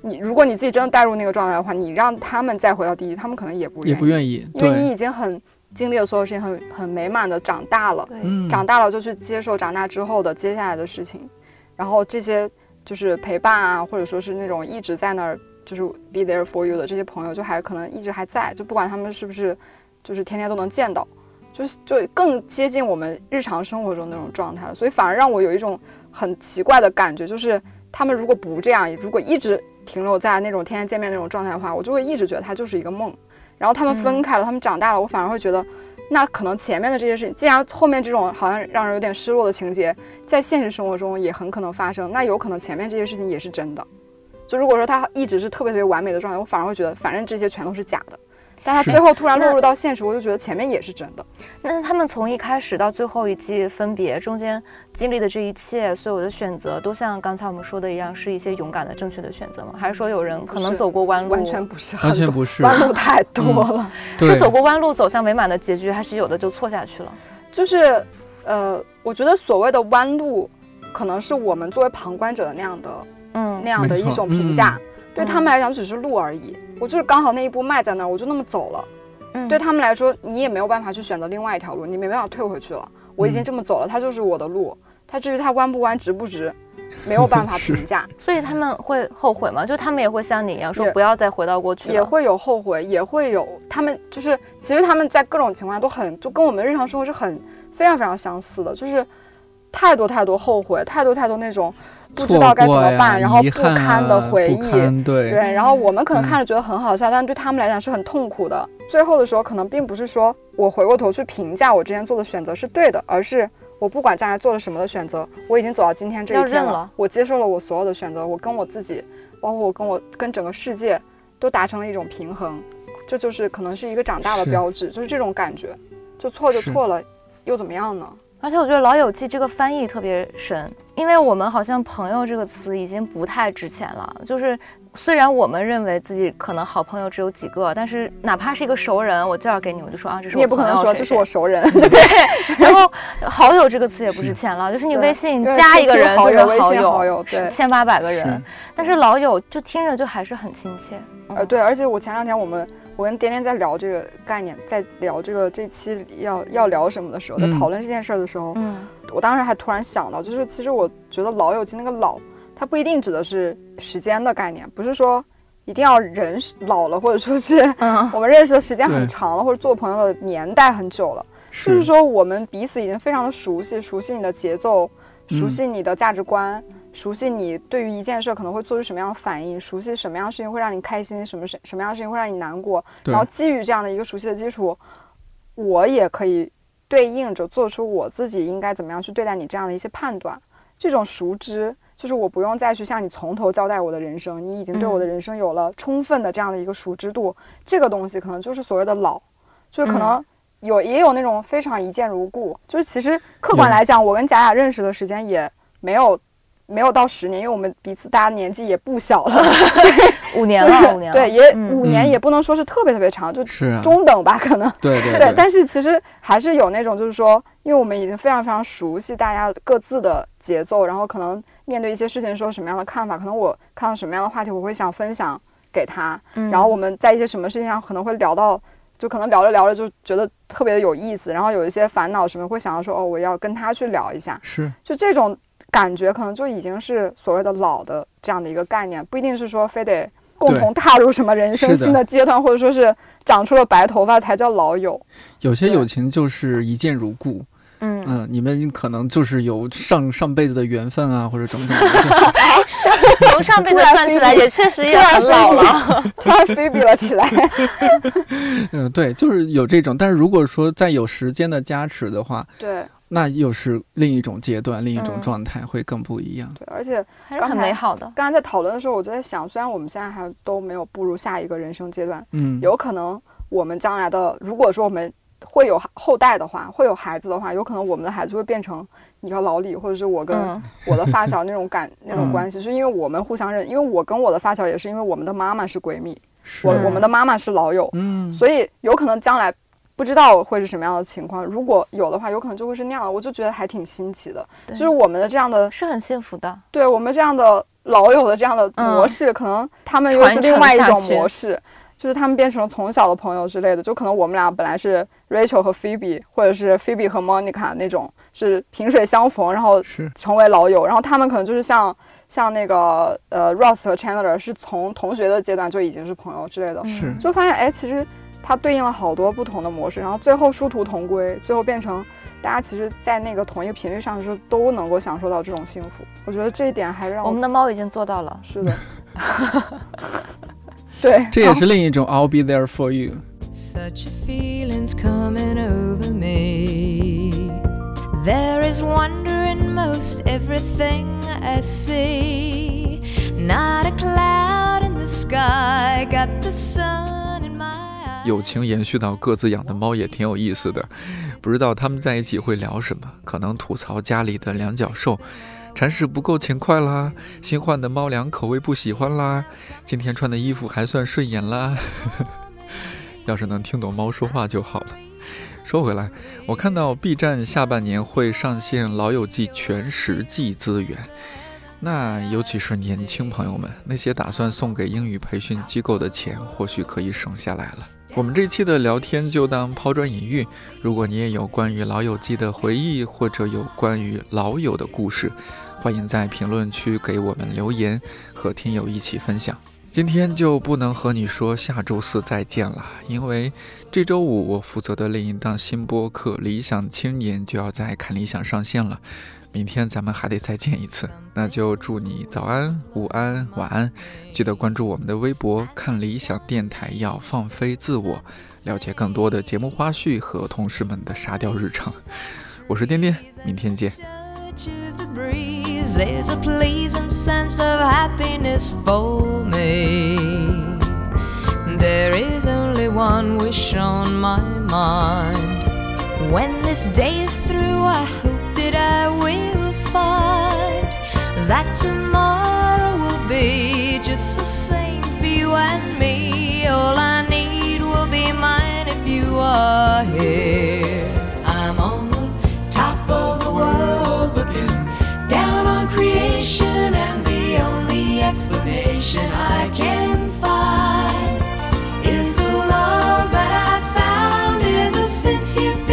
你如果你自己真的带入那个状态的话，你让他们再回到第一，他们可能也不也不愿意，因为你已经很经历了所有事情，很很美满的长大了，长大了就去接受长大之后的接下来的事情，然后这些就是陪伴啊，或者说是那种一直在那儿。就是 be there for you 的这些朋友，就还可能一直还在，就不管他们是不是，就是天天都能见到，就是就更接近我们日常生活中那种状态了。所以反而让我有一种很奇怪的感觉，就是他们如果不这样，如果一直停留在那种天天见面那种状态的话，我就会一直觉得它就是一个梦。然后他们分开了，他们长大了，我反而会觉得，那可能前面的这些事情，既然后面这种好像让人有点失落的情节，在现实生活中也很可能发生，那有可能前面这些事情也是真的。就如果说他一直是特别特别完美的状态，我反而会觉得，反正这些全都是假的。但他最后突然落入到现实，我就觉得前面也是真的。那他们从一开始到最后一季分别中间经历的这一切，所有的选择，都像刚才我们说的一样，是一些勇敢的正确的选择吗？还是说有人可能走过弯路？完全不是，完全不是，弯路太多了。是走过弯路走向美满的结局，还是有的就错下去了？就是，呃，我觉得所谓的弯路，可能是我们作为旁观者的那样的。嗯，那样的一种评价，对他们来讲只是路而已。我就是刚好那一步迈在那儿，我就那么走了。嗯，对他们来说，你也没有办法去选择另外一条路，你没办法退回去了。我已经这么走了，它就是我的路。它至于它弯不弯、直不直，没有办法评价。所以他们会后悔吗？就他们也会像你一样说不要再回到过去。也会有后悔，也会有他们就是，其实他们在各种情况下都很，就跟我们日常生活是很非常非常相似的，就是太多太多后悔，太多太多那种。不知道该怎么办，然后不堪的回忆，对。对，然后我们可能看着觉得很好笑，但对他们来讲是很痛苦的。最后的时候，可能并不是说我回过头去评价我之前做的选择是对的，而是我不管将来做了什么的选择，我已经走到今天这一天了，我接受了我所有的选择，我跟我自己，包括我跟我跟整个世界，都达成了一种平衡，这就是可能是一个长大的标志，就是这种感觉，就错就错了，又怎么样呢？而且我觉得《老友记》这个翻译特别神，因为我们好像“朋友”这个词已经不太值钱了。就是虽然我们认为自己可能好朋友只有几个，但是哪怕是一个熟人，我介绍给你，我就说啊，这是我朋友。你也不可能说这是我熟人，对。然后“好友”这个词也不值钱了，就是你微信加一个人就是好友，对，千八百个人。但是“老友”就听着就还是很亲切。呃，对，而且我前两天我们。我跟点点在聊这个概念，在聊这个这期要要聊什么的时候，在讨论这件事儿的时候，嗯，我当时还突然想到，就是其实我觉得老友记那个老，它不一定指的是时间的概念，不是说一定要人老了，或者说是 我们认识的时间很长了，或者做朋友的年代很久了，就是。说我们彼此已经非常的熟悉，熟悉你的节奏，熟悉你的价值观，熟悉你对于一件事可能会做出什么样的反应，熟悉什么样的事情会让你开心，什么什什么样的事情会让你难过，然后基于这样的一个熟悉的基础，我也可以对应着做出我自己应该怎么样去对待你这样的一些判断。这种熟知，就是我不用再去向你从头交代我的人生，你已经对我的人生有了充分的这样的一个熟知度。这个东西可能就是所谓的老，就是可能有也有那种非常一见如故。就是其实客观来讲，我跟贾雅认识的时间也没有。没有到十年，因为我们彼此大家年纪也不小了，五年了，五年了，对，也五年也不能说是特别特别长，就是中等吧，可能。对对对。但是其实还是有那种，就是说，因为我们已经非常非常熟悉大家各自的节奏，然后可能面对一些事情说什么样的看法，可能我看到什么样的话题，我会想分享给他，然后我们在一些什么事情上可能会聊到，就可能聊着聊着就觉得特别的有意思，然后有一些烦恼什么会想要说，哦，我要跟他去聊一下，是，就这种。感觉可能就已经是所谓的老的这样的一个概念，不一定是说非得共同踏入什么人生新的阶段，或者说是长出了白头发才叫老友。有些友情就是一见如故，嗯嗯，你们可能就是有上上辈子的缘分啊，或者种种。从上辈子算起来，也确实也很老了，突然飞比了起来。嗯，对，就是有这种，但是如果说再有时间的加持的话，对。那又是另一种阶段，另一种状态，会更不一样。对，而且还是很美好的。刚才在讨论的时候，我就在想，虽然我们现在还都没有步入下一个人生阶段，嗯，有可能我们将来的，如果说我们会有后代的话，会有孩子的话，有可能我们的孩子会变成一个老李，或者是我跟我的发小那种感那种关系，是因为我们互相认，因为我跟我的发小也是因为我们的妈妈是闺蜜，我我们的妈妈是老友，嗯，所以有可能将来。不知道会是什么样的情况，如果有的话，有可能就会是那样的。我就觉得还挺新奇的，就是我们的这样的是很幸福的。对我们这样的老友的这样的模式，可能他们又是另外一种模式，就是他们变成了从小的朋友之类的。就可能我们俩本来是 Rachel 和 Phoebe，或者是 Phoebe 和 Monica 那种是萍水相逢，然后成为老友。然后他们可能就是像像那个呃 Ross 和 Chandler 是从同学的阶段就已经是朋友之类的，是就发现哎，其实。它对应了好多不同的模式，然后最后殊途同归，最后变成大家其实，在那个同一个频率上的时候，都能够享受到这种幸福。我觉得这一点还让我们的猫已经做到了。是的，对，这也是另一种 I'll be there for you。友情延续到各自养的猫也挺有意思的，不知道他们在一起会聊什么？可能吐槽家里的两脚兽，铲屎不够勤快啦，新换的猫粮口味不喜欢啦，今天穿的衣服还算顺眼啦。要是能听懂猫说话就好了。说回来，我看到 B 站下半年会上线《老友记》全十季资源，那尤其是年轻朋友们，那些打算送给英语培训机构的钱，或许可以省下来了。我们这期的聊天就当抛砖引玉。如果你也有关于老友记的回忆，或者有关于老友的故事，欢迎在评论区给我们留言，和听友一起分享。今天就不能和你说下周四再见了，因为这周五我负责的另一档新播客《理想青年》就要在看理想上线了。明天咱们还得再见一次，那就祝你早安、午安、晚安。记得关注我们的微博，看理想电台，要放飞自我，了解更多的节目花絮和同事们的沙雕日常。我是颠颠，明天见。that I will find that tomorrow will be just the same for you and me. All I need will be mine if you are here. I'm on the top of the world looking down on creation, and the only explanation I can find is the love that I found ever since you've